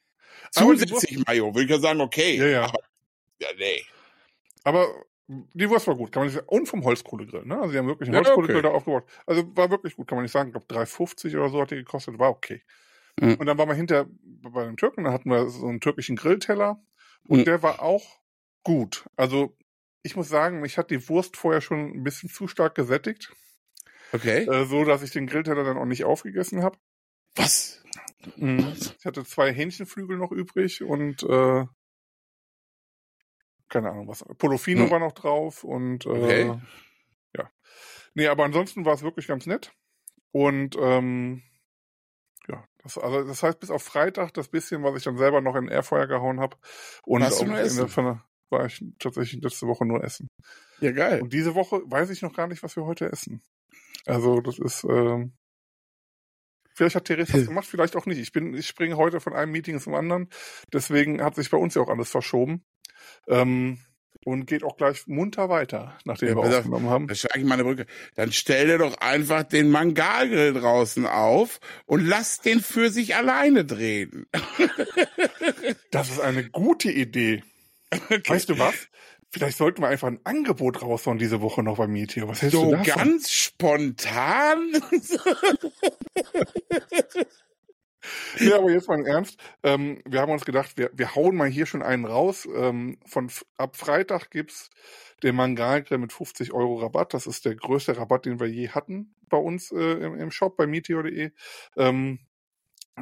Die Zusätzlich Mayo, würde ich ja sagen, okay. Ja, ja. Aber, ja, nee. Aber die Wurst war gut, kann man nicht sagen. Und vom Holzkohlegrill, ne? Also die haben wirklich einen Ja, Holzkohlegrill okay. da aufgebaut. Also war wirklich gut, kann man nicht sagen. Ich glaube 3,50 oder so hat die gekostet, war okay. Mhm. Und dann waren wir hinter bei den Türken, da hatten wir so einen türkischen Grillteller und Mhm. der war auch gut. Also ich muss sagen, mich hat die Wurst vorher schon ein bisschen zu stark gesättigt, Okay. äh, so dass ich den Grillteller dann auch nicht aufgegessen habe. Was? Ich hatte zwei Hähnchenflügel noch übrig und äh, keine Ahnung was. Polofino Hm. war noch drauf und äh, Okay. ja. Nee, aber ansonsten war es wirklich ganz nett. Und ähm, ja, das, also das heißt, bis auf Freitag das bisschen, was ich dann selber noch in den Airfeuer gehauen habe. Und Warst auch in der Pfanne war ich tatsächlich letzte Woche nur essen. Ja, geil. Und diese Woche weiß ich noch gar nicht, was wir heute essen. Also das ist, ähm, vielleicht hat Therese das gemacht, vielleicht auch nicht. Ich bin, ich springe heute von einem Meeting zum anderen. Deswegen hat sich bei uns ja auch alles verschoben. Ähm, und geht auch gleich munter weiter, nachdem Ja, wir auf. aufgenommen haben. Da schlage ich meine Brücke. Dann stell dir doch einfach den Mangalgrill draußen auf und lass den für sich alleine drehen. Das ist eine gute Idee. Weißt du was? Vielleicht sollten wir einfach ein Angebot raushauen diese Woche noch bei Meteor. Was hältst So du davon? ganz spontan? Ja, aber jetzt mal im Ernst. Ähm, wir haben uns gedacht, wir, wir hauen mal hier schon einen raus. Ähm, von ab Freitag gibt's den Mangalgrill mit 50 Euro Rabatt. Das ist der größte Rabatt, den wir je hatten bei uns äh, im, im Shop bei meteor.de. Ähm,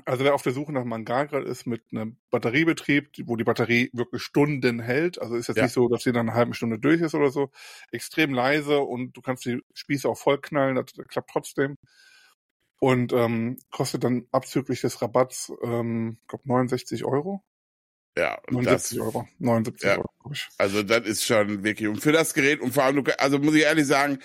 also wer auf der Suche nach Mangalgrill ist mit einem Batteriebetrieb, wo die Batterie wirklich Stunden hält, also ist jetzt Ja. nicht so, dass sie dann eine halbe Stunde durch ist oder so, extrem leise und du kannst die Spieße auch voll knallen, das, das klappt trotzdem. Und ähm, kostet dann abzüglich des Rabatts, ähm, ich glaube 69 Euro. Ja, und das, 79 Euro. 79 Ja. Euro, glaub also das ist schon wirklich, und für das Gerät, und vor allem, also muss ich ehrlich sagen,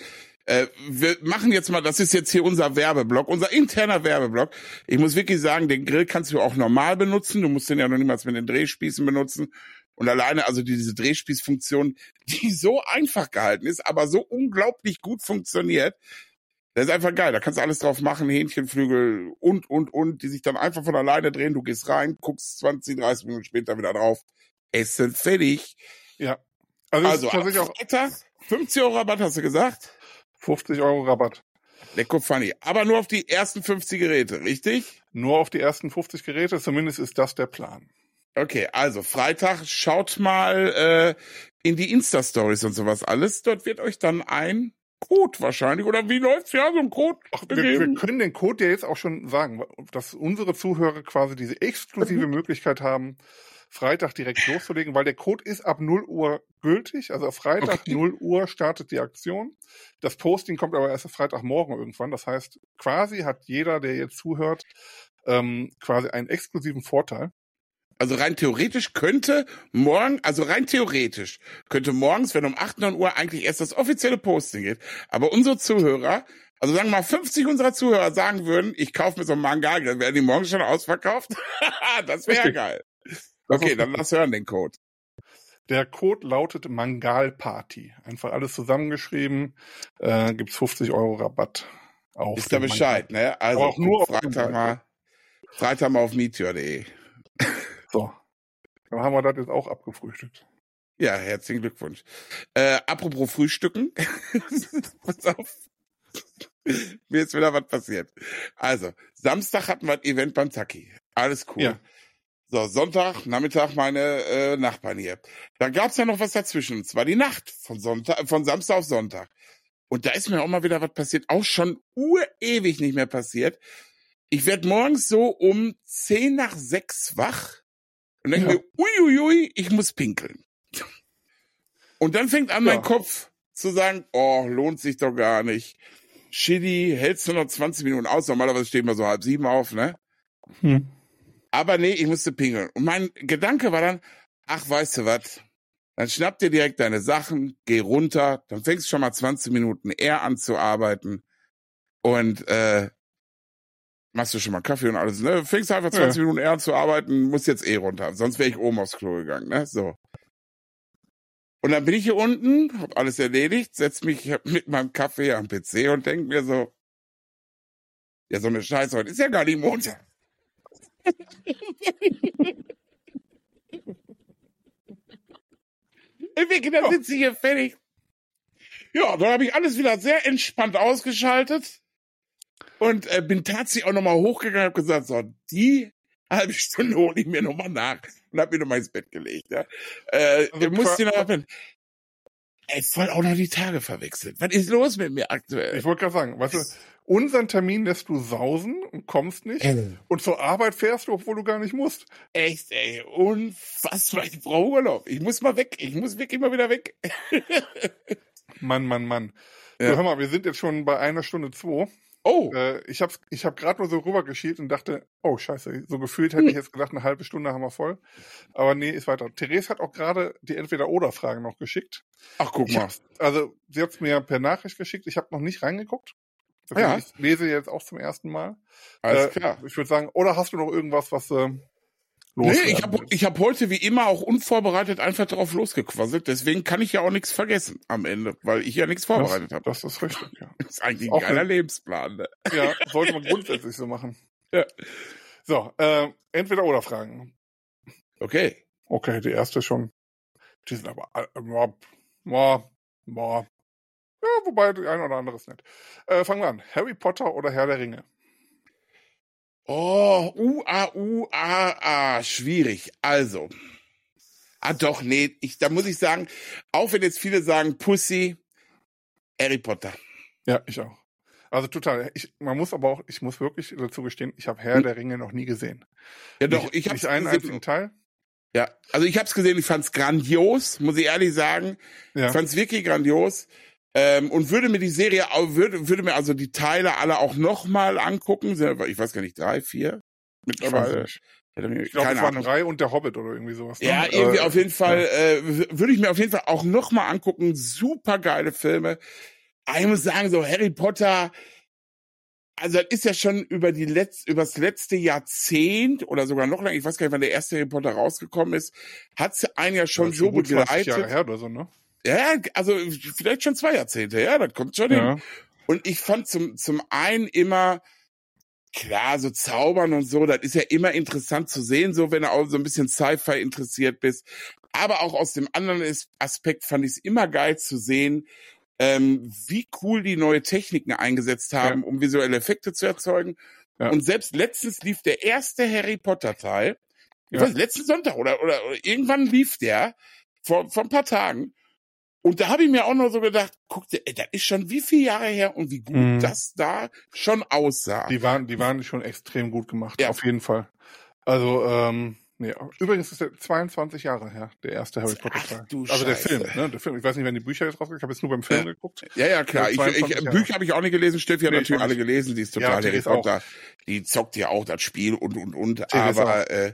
äh, wir machen jetzt mal, das ist jetzt hier unser Werbeblock, unser interner Werbeblock. Ich muss wirklich sagen, den Grill kannst du auch normal benutzen. Du musst den ja noch niemals mit den Drehspießen benutzen. Und alleine, also diese Drehspießfunktion, die so einfach gehalten ist, aber so unglaublich gut funktioniert, das ist einfach geil. Da kannst du alles drauf machen, Hähnchenflügel und, und, und, die sich dann einfach von alleine drehen. Du gehst rein, guckst 20, 30 Minuten später wieder drauf. Essen fertig. Ja. Also, Also, tatsächlich auch Freitag, 50 Euro Rabatt hast du gesagt? 50 Euro Rabatt. Lecko funny. Aber nur auf die ersten 50 Geräte, richtig? Nur auf die ersten 50 Geräte, zumindest ist das der Plan. Okay, also Freitag schaut mal äh, in die Insta-Stories und sowas alles. Dort wird euch dann ein Code wahrscheinlich. Oder wie läuft's? Ja, so ein Code. Ach, wir, wir können den Code ja jetzt auch schon sagen, dass unsere Zuhörer quasi diese exklusive Möglichkeit haben, Freitag direkt loszulegen, weil der Code ist ab 0 Uhr gültig. Also Freitag okay. 0 Uhr startet die Aktion. Das Posting kommt aber erst Freitagmorgen irgendwann. Das heißt, quasi hat jeder, der jetzt zuhört, ähm, quasi einen exklusiven Vorteil. Also rein theoretisch könnte morgen, also rein theoretisch, könnte morgens, wenn um 8, 9 Uhr eigentlich erst das offizielle Posting geht, aber unsere Zuhörer, also sagen wir mal 50 unserer Zuhörer sagen würden, ich kaufe mir so einen Manga, dann werden die morgen schon ausverkauft. das wäre geil. Okay, dann lass hören den Code. Der Code lautet Mangal Party. Einfach alles zusammengeschrieben. Äh, gibt's 50 Euro Rabatt. Auf Ist da Bescheid, Mangal. ne? Also auch nur Freitag mal, Freitag mal auf meteor.de. So. Dann haben wir das jetzt auch abgefrühstückt. Ja, herzlichen Glückwunsch. Äh, apropos Frühstücken. Pass auf. Mir ist wieder was passiert. Also, Samstag hatten wir ein Event beim Taki. Alles cool. Ja. So, Sonntag, Nachmittag meine äh, Nachbarn hier. Dann gab's ja noch was dazwischen. Und zwar die Nacht von Sonntag, von Samstag auf Sonntag. Und da ist mir auch mal wieder was passiert. Auch schon urewig nicht mehr passiert. Ich werd morgens so um zehn nach sechs wach und denke ja. mir, uiuiui, ich muss pinkeln. Und dann fängt an, ja. mein Kopf zu sagen, oh, lohnt sich doch gar nicht. Shitty, hältst du noch 20 Minuten aus? Normalerweise stehen wir so halb sieben auf, ne? Hm. Aber nee, ich musste pinkeln. Und mein Gedanke war dann, ach, weißt du was? Dann schnapp dir direkt deine Sachen, geh runter, dann fängst du schon mal 20 Minuten eher an zu arbeiten und äh, machst du schon mal Kaffee und alles, ne? Fängst einfach 20 ja. Minuten eher an zu arbeiten, musst jetzt eh runter. Sonst wäre ich oben aufs Klo gegangen, ne? So. Und dann bin ich hier unten, hab alles erledigt, setz mich mit meinem Kaffee am PC und denk mir so, ja, so eine Scheiße, heute ist ja gar nicht Montag. ich dann sitze ich hier fertig. Ja, dann habe ich alles wieder sehr entspannt ausgeschaltet und äh, bin tatsächlich auch nochmal hochgegangen und gesagt, so, die halbe Stunde hole ich mir nochmal nach und habe mir nochmal ins Bett gelegt. Ja. Äh, also, musste noch abhören. Ey, voll auch noch die Tage verwechselt. Was ist los mit mir aktuell? Ich wollte gerade sagen, weißt du, unseren Termin lässt du sausen und kommst nicht. Äh. Und zur Arbeit fährst du, obwohl du gar nicht musst. Echt, ey, unfassbar. Ich brauche Urlaub. Ich muss mal weg. Ich muss wirklich mal wieder weg. Mann, Mann, Mann. Ja. So, hör mal, wir sind jetzt schon bei einer Stunde zwei. Oh. Äh, ich habe ich hab gerade nur so rübergeschielt und dachte, oh scheiße, so gefühlt hätte ich jetzt gedacht, eine halbe Stunde haben wir voll. Aber nee, ist weiter. Therese hat auch gerade die Entweder-Oder-Fragen noch geschickt. Ach, guck mal. Hab, also, sie hat es mir per Nachricht geschickt. Ich habe noch nicht reingeguckt. ja. Ich lese jetzt auch zum ersten Mal. Alles äh, klar. Ich würde sagen, oder hast du noch irgendwas, was äh, Nee, ich habe ich hab heute wie immer auch unvorbereitet einfach drauf losgequasselt. Deswegen kann ich ja auch nichts vergessen am Ende, weil ich ja nichts vorbereitet habe. Das ist richtig, ja. Das ist eigentlich ein geiler Lebensplan. Ne? Ja, sollte man grundsätzlich so machen. Ja. So, äh, entweder oder Fragen. Okay. Okay, die erste schon. Die sind aber, äh, boah, boah, boah. Ja, wobei die eine oder andere ist nett. Äh, fangen wir an. Harry Potter oder Herr der Ringe? Oh, U, A, U, A, A, schwierig. Also. Ah, doch, nee, ich, da muss ich sagen, auch wenn jetzt viele sagen Pussy, Harry Potter. Ja, ich auch. Also total. Ich, man muss aber auch, ich muss wirklich dazu gestehen, ich habe Herr hm? der Ringe noch nie gesehen. Ja, doch, nicht, ich habe einen gesehen. einzigen Teil. Ja, also ich habe es gesehen, ich fand es grandios, muss ich ehrlich sagen. Ja. Ich fand es wirklich grandios. Ähm, und würde mir die Serie, würde, würde mir also die Teile alle auch nochmal angucken. Ich weiß gar nicht, drei, vier mittlerweile. Ich, ich glaube, es waren drei und der Hobbit oder irgendwie sowas. Ne? Ja, irgendwie äh, auf jeden Fall, ja. äh, würde ich mir auf jeden Fall auch nochmal angucken. Super geile Filme. Ich muss sagen, so Harry Potter, also das ist ja schon über die letzte, übers letzte Jahrzehnt oder sogar noch länger, ich weiß gar nicht, wann der erste Harry Potter rausgekommen ist, hat sie einen ja schon so gut geleitet. Jahre her oder so, ne? Ja, also vielleicht schon zwei Jahrzehnte, ja, das kommt schon ja. hin. Und ich fand zum, zum einen immer, klar, so zaubern und so, das ist ja immer interessant zu sehen, so wenn du auch so ein bisschen Sci-Fi interessiert bist. Aber auch aus dem anderen Aspekt fand ich es immer geil zu sehen, ähm, wie cool die neue Techniken eingesetzt haben, ja. um visuelle Effekte zu erzeugen. Ja. Und selbst letztens lief der erste Harry Potter Teil Ich Ja. weiß, letzten Sonntag oder, oder, oder irgendwann lief der vor, vor ein paar Tagen. Und da habe ich mir auch noch so gedacht, guck dir, ey, das ist schon wie viele Jahre her und wie gut Mhm. das da schon aussah. Die waren, die waren schon extrem gut gemacht, Ja. auf jeden Fall. Also, ähm, nee, übrigens ist der 22 Jahre her, der erste Harry Potter Ach, Teil. Also der Scheiße. Film, ne? Der Film. Ich weiß nicht, wenn die Bücher jetzt rausgekommen Ich habe jetzt nur beim Film geguckt. Ja, ja, klar. Ich, 22 ich. Bücher habe ich auch nicht gelesen. Steffi hat Nee, ich natürlich alle gelesen. Die ist Ja, total Harry Therese auch. Potter. Die zockt ja auch das Spiel und, und, und. Aber, äh,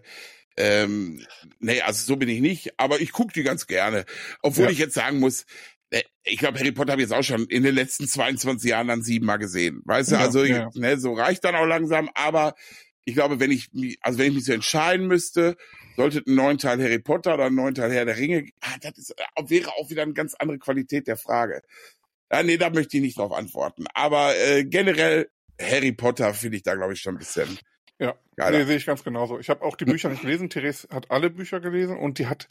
ähm, nee, also so bin ich nicht. Aber ich gucke die ganz gerne. Obwohl Ja. ich jetzt sagen muss, äh, ich glaube, Harry Potter habe ich jetzt auch schon in den letzten 22 Jahren dann siebenmal gesehen. Weißt du, Ja, also, ja. ne, so reicht dann auch langsam. Aber ich glaube, wenn ich mich, also wenn ich mich so entscheiden müsste, sollte ein neuen Teil Harry Potter oder ein neuen Teil Herr der Ringe, ah, das ist, äh, wäre auch wieder eine ganz andere Qualität der Frage. Ja, nee, da möchte ich nicht drauf antworten. Aber äh, generell Harry Potter finde ich da, glaube ich, schon ein bisschen Ja, geiler. nee, sehe ich ganz genauso. Ich habe auch die Bücher nicht gelesen. Therese hat alle Bücher gelesen und die hat,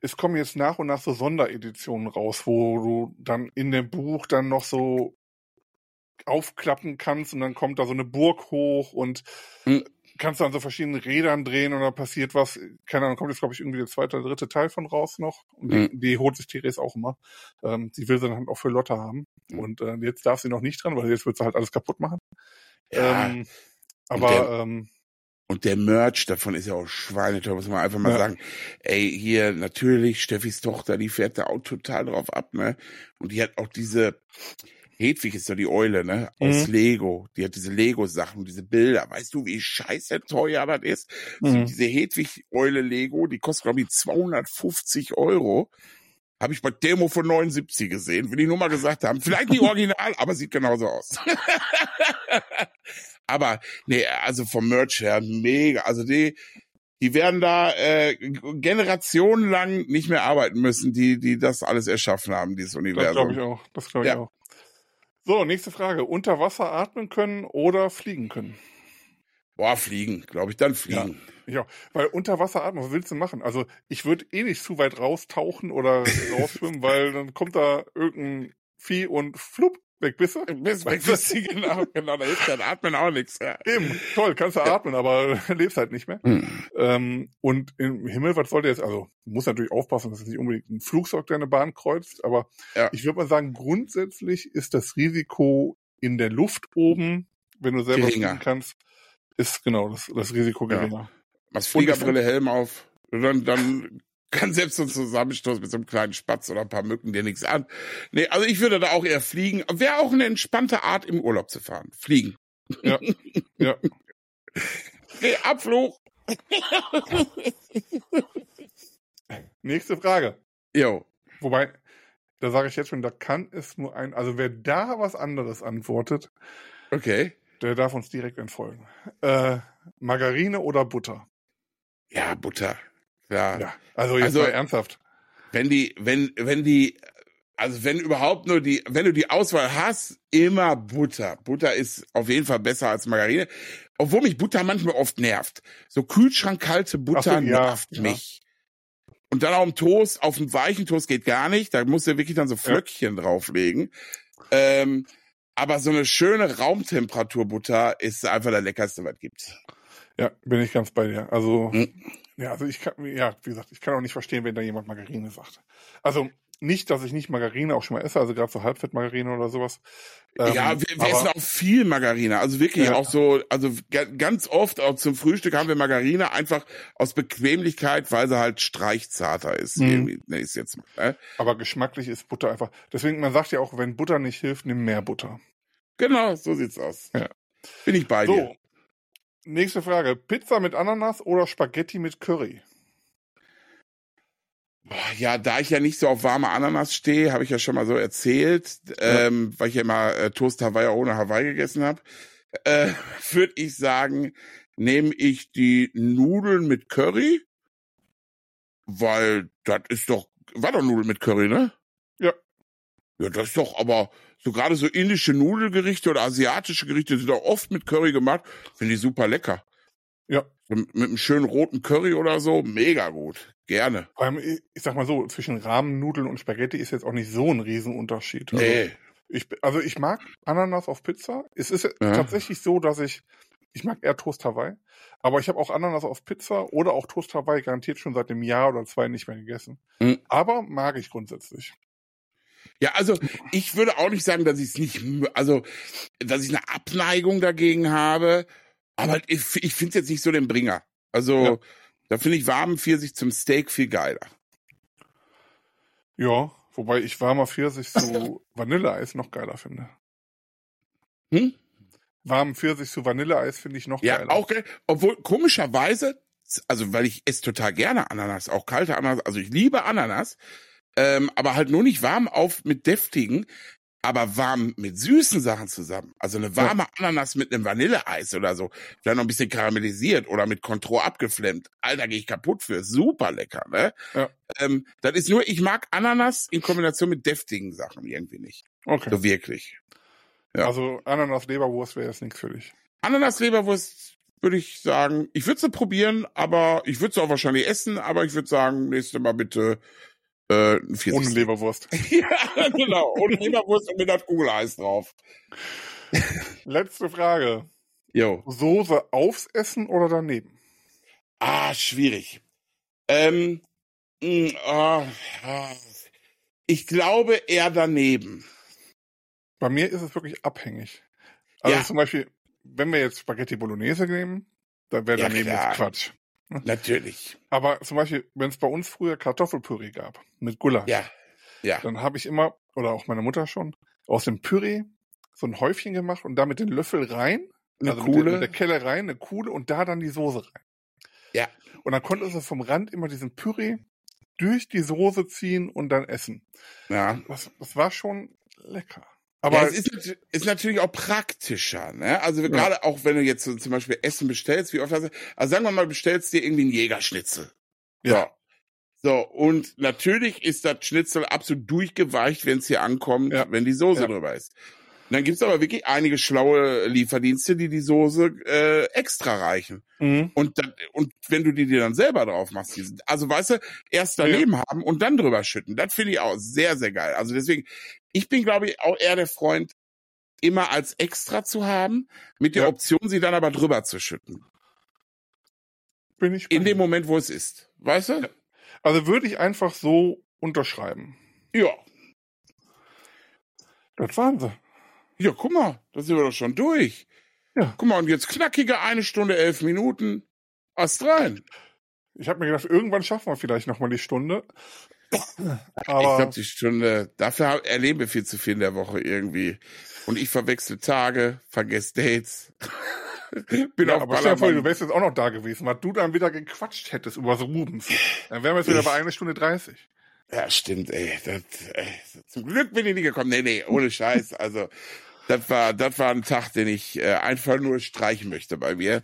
es kommen jetzt nach und nach so Sondereditionen raus, wo du dann in dem Buch dann noch so aufklappen kannst und dann kommt da so eine Burg hoch und Hm. kannst dann so verschiedene Rädern drehen und dann passiert was. Keine Ahnung, kommt jetzt, glaube ich, irgendwie der zweite oder dritte Teil von raus noch. Und die, Hm. die holt sich Therese auch immer. Ähm, sie will sie dann auch für Lotte haben. Hm. Und äh, jetzt darf sie noch nicht dran, weil jetzt wird sie halt alles kaputt machen. Ja, Ähm, Und aber der- ähm, und der Merch davon ist ja auch schweineteuer, muss man einfach mal Ja. sagen. Ey, hier natürlich, Steffis Tochter, die fährt da auch total drauf ab, ne? Und die hat auch diese, Hedwig ist doch die Eule, ne? Aus Mhm. Lego. Die hat diese Lego-Sachen, diese Bilder. Weißt du, wie scheiße teuer das ist? So, Mhm. diese Hedwig-Eule Lego, die kostet, glaube ich, 250 Euro. Habe ich bei Demo von 79 gesehen, will ich nur mal gesagt haben. Vielleicht nicht original, aber sieht genauso aus. aber, nee, also vom Merch her, mega. Also die, die werden da äh, generationenlang nicht mehr arbeiten müssen, die, die das alles erschaffen haben, dieses Das Universum. glaube ich auch. Das glaube ich Ja. auch. So, nächste Frage. Unter Wasser atmen können oder fliegen können? Boah, fliegen, glaube ich, dann fliegen. Ja, weil unter Wasser atmen, was willst du machen? Also ich würde eh nicht zu weit raustauchen oder rausschwimmen, weil dann kommt da irgendein Vieh und flupp, weg bist du. Bis weg, bis sie, genau, genau, da hilft dann Atmen auch nichts. Ja. Eben, toll, kannst du atmen, aber lebst halt nicht mehr. Hm. Ähm, und im Himmel, was wollt ihr jetzt? Also, du musst natürlich aufpassen, dass es nicht unbedingt ein Flugzeug deine Bahn kreuzt, aber Ja. ich würde mal sagen, grundsätzlich ist das Risiko in der Luft oben, wenn du selber Geringer. fliegen kannst, ist genau das, das Risiko Ja. geringer. Machst Fliegerbrille, Helm auf. Dann, dann kann selbst so ein Zusammenstoß mit so einem kleinen Spatz oder ein paar Mücken dir nichts an. Nee, also ich würde da auch eher fliegen. Wäre auch eine entspannte Art, im Urlaub zu fahren. Fliegen. Ja. Ja. Nee, Abflug. Nächste Frage. Jo. Wobei, da sage ich jetzt schon, da kann es nur ein, also wer da was anderes antwortet, Okay. der darf uns direkt entfolgen. Äh, Margarine oder Butter? Ja, Butter. Ja. Ja. Also jetzt Also- mal ernsthaft. Wenn die, wenn, wenn die, also wenn überhaupt nur die, wenn du die Auswahl hast, immer Butter. Butter ist auf jeden Fall besser als Margarine. Obwohl mich Butter manchmal oft nervt. So kühlschrankkalte Butter so, ja, nervt ja. mich. Und dann auf dem Toast, auf dem weichen Toast geht gar nicht. Da musst du wirklich dann so Flöckchen drauflegen. Ähm, aber so eine schöne Raumtemperaturbutter ist einfach der leckerste, was gibt's. Ja, bin ich ganz bei dir. Also, Hm. Ja, also ich kann, ja, wie gesagt, ich kann auch nicht verstehen, wenn da jemand Margarine sagt. Also nicht, dass ich nicht Margarine auch schon mal esse, also gerade so Halbfettmargarine oder sowas. Ähm, ja, wir, wir essen auch viel Margarine. Also wirklich Ja. auch so, also ga- ganz oft auch zum Frühstück haben wir Margarine einfach aus Bequemlichkeit, weil sie halt streichzarter ist. Mhm. Ne, ist jetzt ne? Aber geschmacklich ist Butter einfach. Deswegen, man sagt ja auch, wenn Butter nicht hilft, nimm mehr Butter. Genau, so sieht's aus. Ja. Bin ich bei dir. Nächste Frage. Pizza mit Ananas oder Spaghetti mit Curry? Ja, da ich ja nicht so auf warme Ananas stehe, habe ich ja schon mal so erzählt, ähm, weil ich ja immer äh, Toast Hawaii ohne Hawaii gegessen habe, äh, würde ich sagen, nehme ich die Nudeln mit Curry, weil das ist doch, war doch Nudeln mit Curry, ne? Ja. Ja, das ist doch, aber so gerade so indische Nudelgerichte oder asiatische Gerichte sind doch oft mit Curry gemacht, finde ich super lecker. Ja. Mit, mit einem schönen roten Curry oder so, mega gut. Gerne. Vor allem, ich ich sag mal so, zwischen Rahmennudeln und Spaghetti ist jetzt auch nicht so ein Riesenunterschied. Also, Nee. ich, also ich mag Ananas auf Pizza. Es ist Ja. tatsächlich so, dass ich Ich mag eher Toast Hawaii. Aber ich habe auch Ananas auf Pizza oder auch Toast Hawaii garantiert schon seit einem Jahr oder zwei nicht mehr gegessen. Mhm. Aber mag ich grundsätzlich. Ja, also ich würde auch nicht sagen, dass ich es nicht, also dass ich eine Abneigung dagegen habe, aber ich, ich finde es jetzt nicht so den Bringer. Also Ja. da finde ich warmen Pfirsich zum Steak viel geiler. Ja, wobei ich warmer Pfirsich zu Vanilleeis noch geiler finde. Hm? Warmen Pfirsich zu Vanilleeis finde ich noch Ja, geiler. auch geil. Obwohl komischerweise, also weil ich esse total gerne Ananas, auch kalte Ananas, also ich liebe Ananas, ähm, aber halt nur nicht warm auf mit deftigen, aber warm mit süßen Sachen zusammen. Also eine warme Ananas mit einem Vanilleeis oder so, vielleicht noch ein bisschen karamellisiert oder mit Contro abgeflemmt. Alter, gehe ich kaputt für. Super lecker, ne? Ja. Ähm, das ist nur, ich mag Ananas in Kombination mit deftigen Sachen irgendwie nicht. Okay. So wirklich. ja. Also Ananas Leberwurst wäre jetzt nichts für dich. Ananas-Leberwurst würde ich sagen, ich würde sie probieren, aber ich würde sie auch wahrscheinlich essen, aber ich würde sagen, nächste Mal bitte äh. Ohne Leberwurst. ja, genau. Und Leberwurst und mit das Kugeleis drauf. Letzte Frage. Jo. Soße aufs Essen oder daneben? Ah, schwierig. Ähm, mh, ah, ah. ich glaube eher daneben. Bei mir ist es wirklich abhängig. Also Ja. zum Beispiel, wenn wir jetzt Spaghetti Bolognese nehmen, dann wäre Ja, daneben jetzt Quatsch. Natürlich. Aber zum Beispiel, wenn es bei uns früher Kartoffelpüree gab mit Gulasch, Ja. Ja. dann habe ich immer, oder auch meine Mutter schon, aus dem Püree so ein Häufchen gemacht und damit den Löffel rein, Eine also mit der, mit der Kelle rein, eine Kuhle und da dann die Soße rein. Ja. Und dann konnte es vom Rand immer diesen Püree durch die Soße ziehen und dann essen. ja. Das, das war schon lecker. Aber ja, es ist, ist natürlich auch praktischer, ne? Also gerade auch wenn du jetzt so zum Beispiel Essen bestellst, wie oft hast du, also sagen wir mal, bestellst dir irgendwie einen Jägerschnitzel. Ja. So. so, und natürlich ist das Schnitzel absolut durchgeweicht, wenn es hier ankommt, Ja. wenn die Soße Ja. drüber ist. Und dann gibt's aber wirklich einige schlaue Lieferdienste, die die Soße äh, extra reichen. Mhm. Und, dann, und wenn du die dir dann selber drauf machst, die sind, also weißt du, erst daneben haben und dann drüber schütten, das finde ich auch sehr, sehr geil. Also deswegen, ich bin, glaube ich, auch eher der Freund, immer als extra zu haben, mit der Ja. Option, sie dann aber drüber zu schütten. Bin ich bei In dem. Moment, wo es ist. Weißt du? Also würde ich einfach so unterschreiben. Ja. Das waren sie. Ja, guck mal, da sind wir doch schon durch. Ja. Guck mal, und jetzt knackige eine Stunde, elf Minuten. Ast rein. Ich habe mir gedacht, irgendwann schaffen wir vielleicht nochmal die Stunde. ich Aber glaube, die Stunde, dafür erleben wir viel zu viel in der Woche irgendwie. Und ich verwechsel Tage, vergesse Dates. Bin ja, auf aber dir vor, du Ballermann. wärst jetzt auch noch da gewesen, weil du dann wieder gequatscht hättest über so Rubens. Dann wären wir jetzt wieder Ich- bei einer Stunde 30. Ja, stimmt, ey. Das, ey. Zum Glück bin ich nicht gekommen. Nee, nee, ohne Scheiß. Also, das war, das war ein Tag, den ich äh, einfach nur streichen möchte bei mir.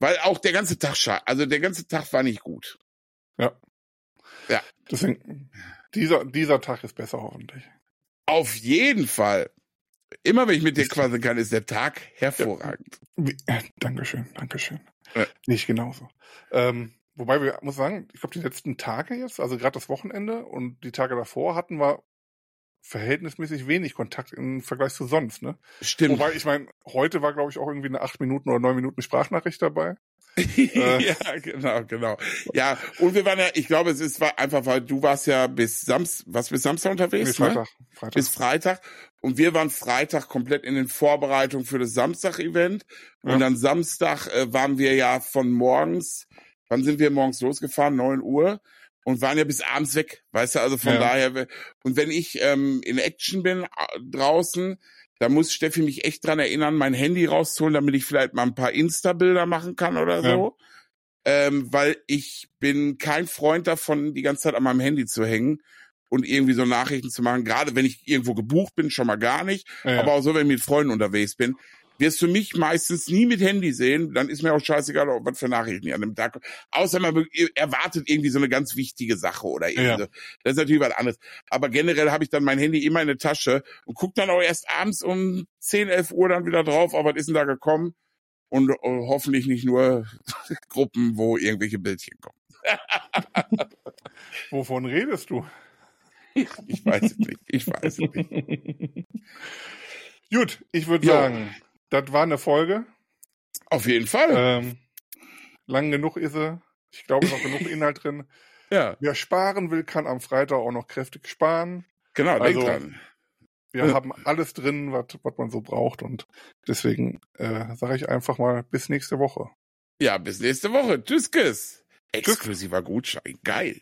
Weil auch der ganze Tag, also der ganze Tag war nicht gut. Deswegen, dieser, dieser Tag ist besser hoffentlich. Auf jeden Fall. Immer wenn ich mit dir quasseln kann, ist der Tag hervorragend. Äh, Dankeschön, Dankeschön. Ja. Nicht genauso. Ähm, wobei wir, muss sagen, ich glaube, die letzten Tage jetzt, also gerade das Wochenende und die Tage davor hatten wir verhältnismäßig wenig Kontakt im Vergleich zu sonst, ne? Stimmt. Wobei, ich meine, heute war, glaube ich, auch irgendwie eine acht Minuten oder neun Minuten Sprachnachricht dabei. Äh. ja, genau, genau. Ja, und wir waren ja, ich glaube, es ist war einfach, weil du warst ja bis Samstag, was bis Samstag unterwegs, Nee, Freitag. Ne? Freitag. Bis Freitag. Und wir waren Freitag komplett in den Vorbereitungen für das Samstag-Event. Und Ja. dann Samstag äh, waren wir ja von morgens, wann sind wir morgens losgefahren? Neun Uhr. Und waren ja bis abends weg, weißt du, also von Ja. daher, und wenn ich ähm, in Action bin draußen, da muss Steffi mich echt dran erinnern, mein Handy rauszuholen, damit ich vielleicht mal ein paar Insta-Bilder machen kann oder Ja. so. Ähm, weil ich bin kein Freund davon, die ganze Zeit an meinem Handy zu hängen und irgendwie so Nachrichten zu machen. Gerade wenn ich irgendwo gebucht bin, schon mal gar nicht. Ja, ja. Aber auch so, wenn ich mit Freunden unterwegs bin. Wirst du mich meistens nie mit Handy sehen, dann ist mir auch scheißegal, ob was für Nachrichten hier an dem Tag. Außer man erwartet irgendwie so eine ganz wichtige Sache oder irgendwie Ja. so. Das ist natürlich was anderes. Aber generell habe ich dann mein Handy immer in der Tasche und guck dann auch erst abends um 10, 11 Uhr dann wieder drauf, oh, was ist denn da gekommen? Und äh, hoffentlich nicht nur Gruppen, wo irgendwelche Bildchen kommen. Wovon redest du? Ich weiß es nicht. Ich weiß es nicht. Gut, ich würde sagen, das war eine Folge. Auf jeden Fall. Ähm, lang genug ist sie. Ich glaube, es ist auch genug Inhalt drin. ja, Wer sparen will, kann am Freitag auch noch kräftig sparen. genau, Also- denk dran. Wir Ja. haben alles drin, was was man so braucht. Und deswegen äh, sage ich einfach mal bis nächste Woche. Ja, bis nächste Woche. Tschüss, Kiss. Exklusiver Gutschein. Geil.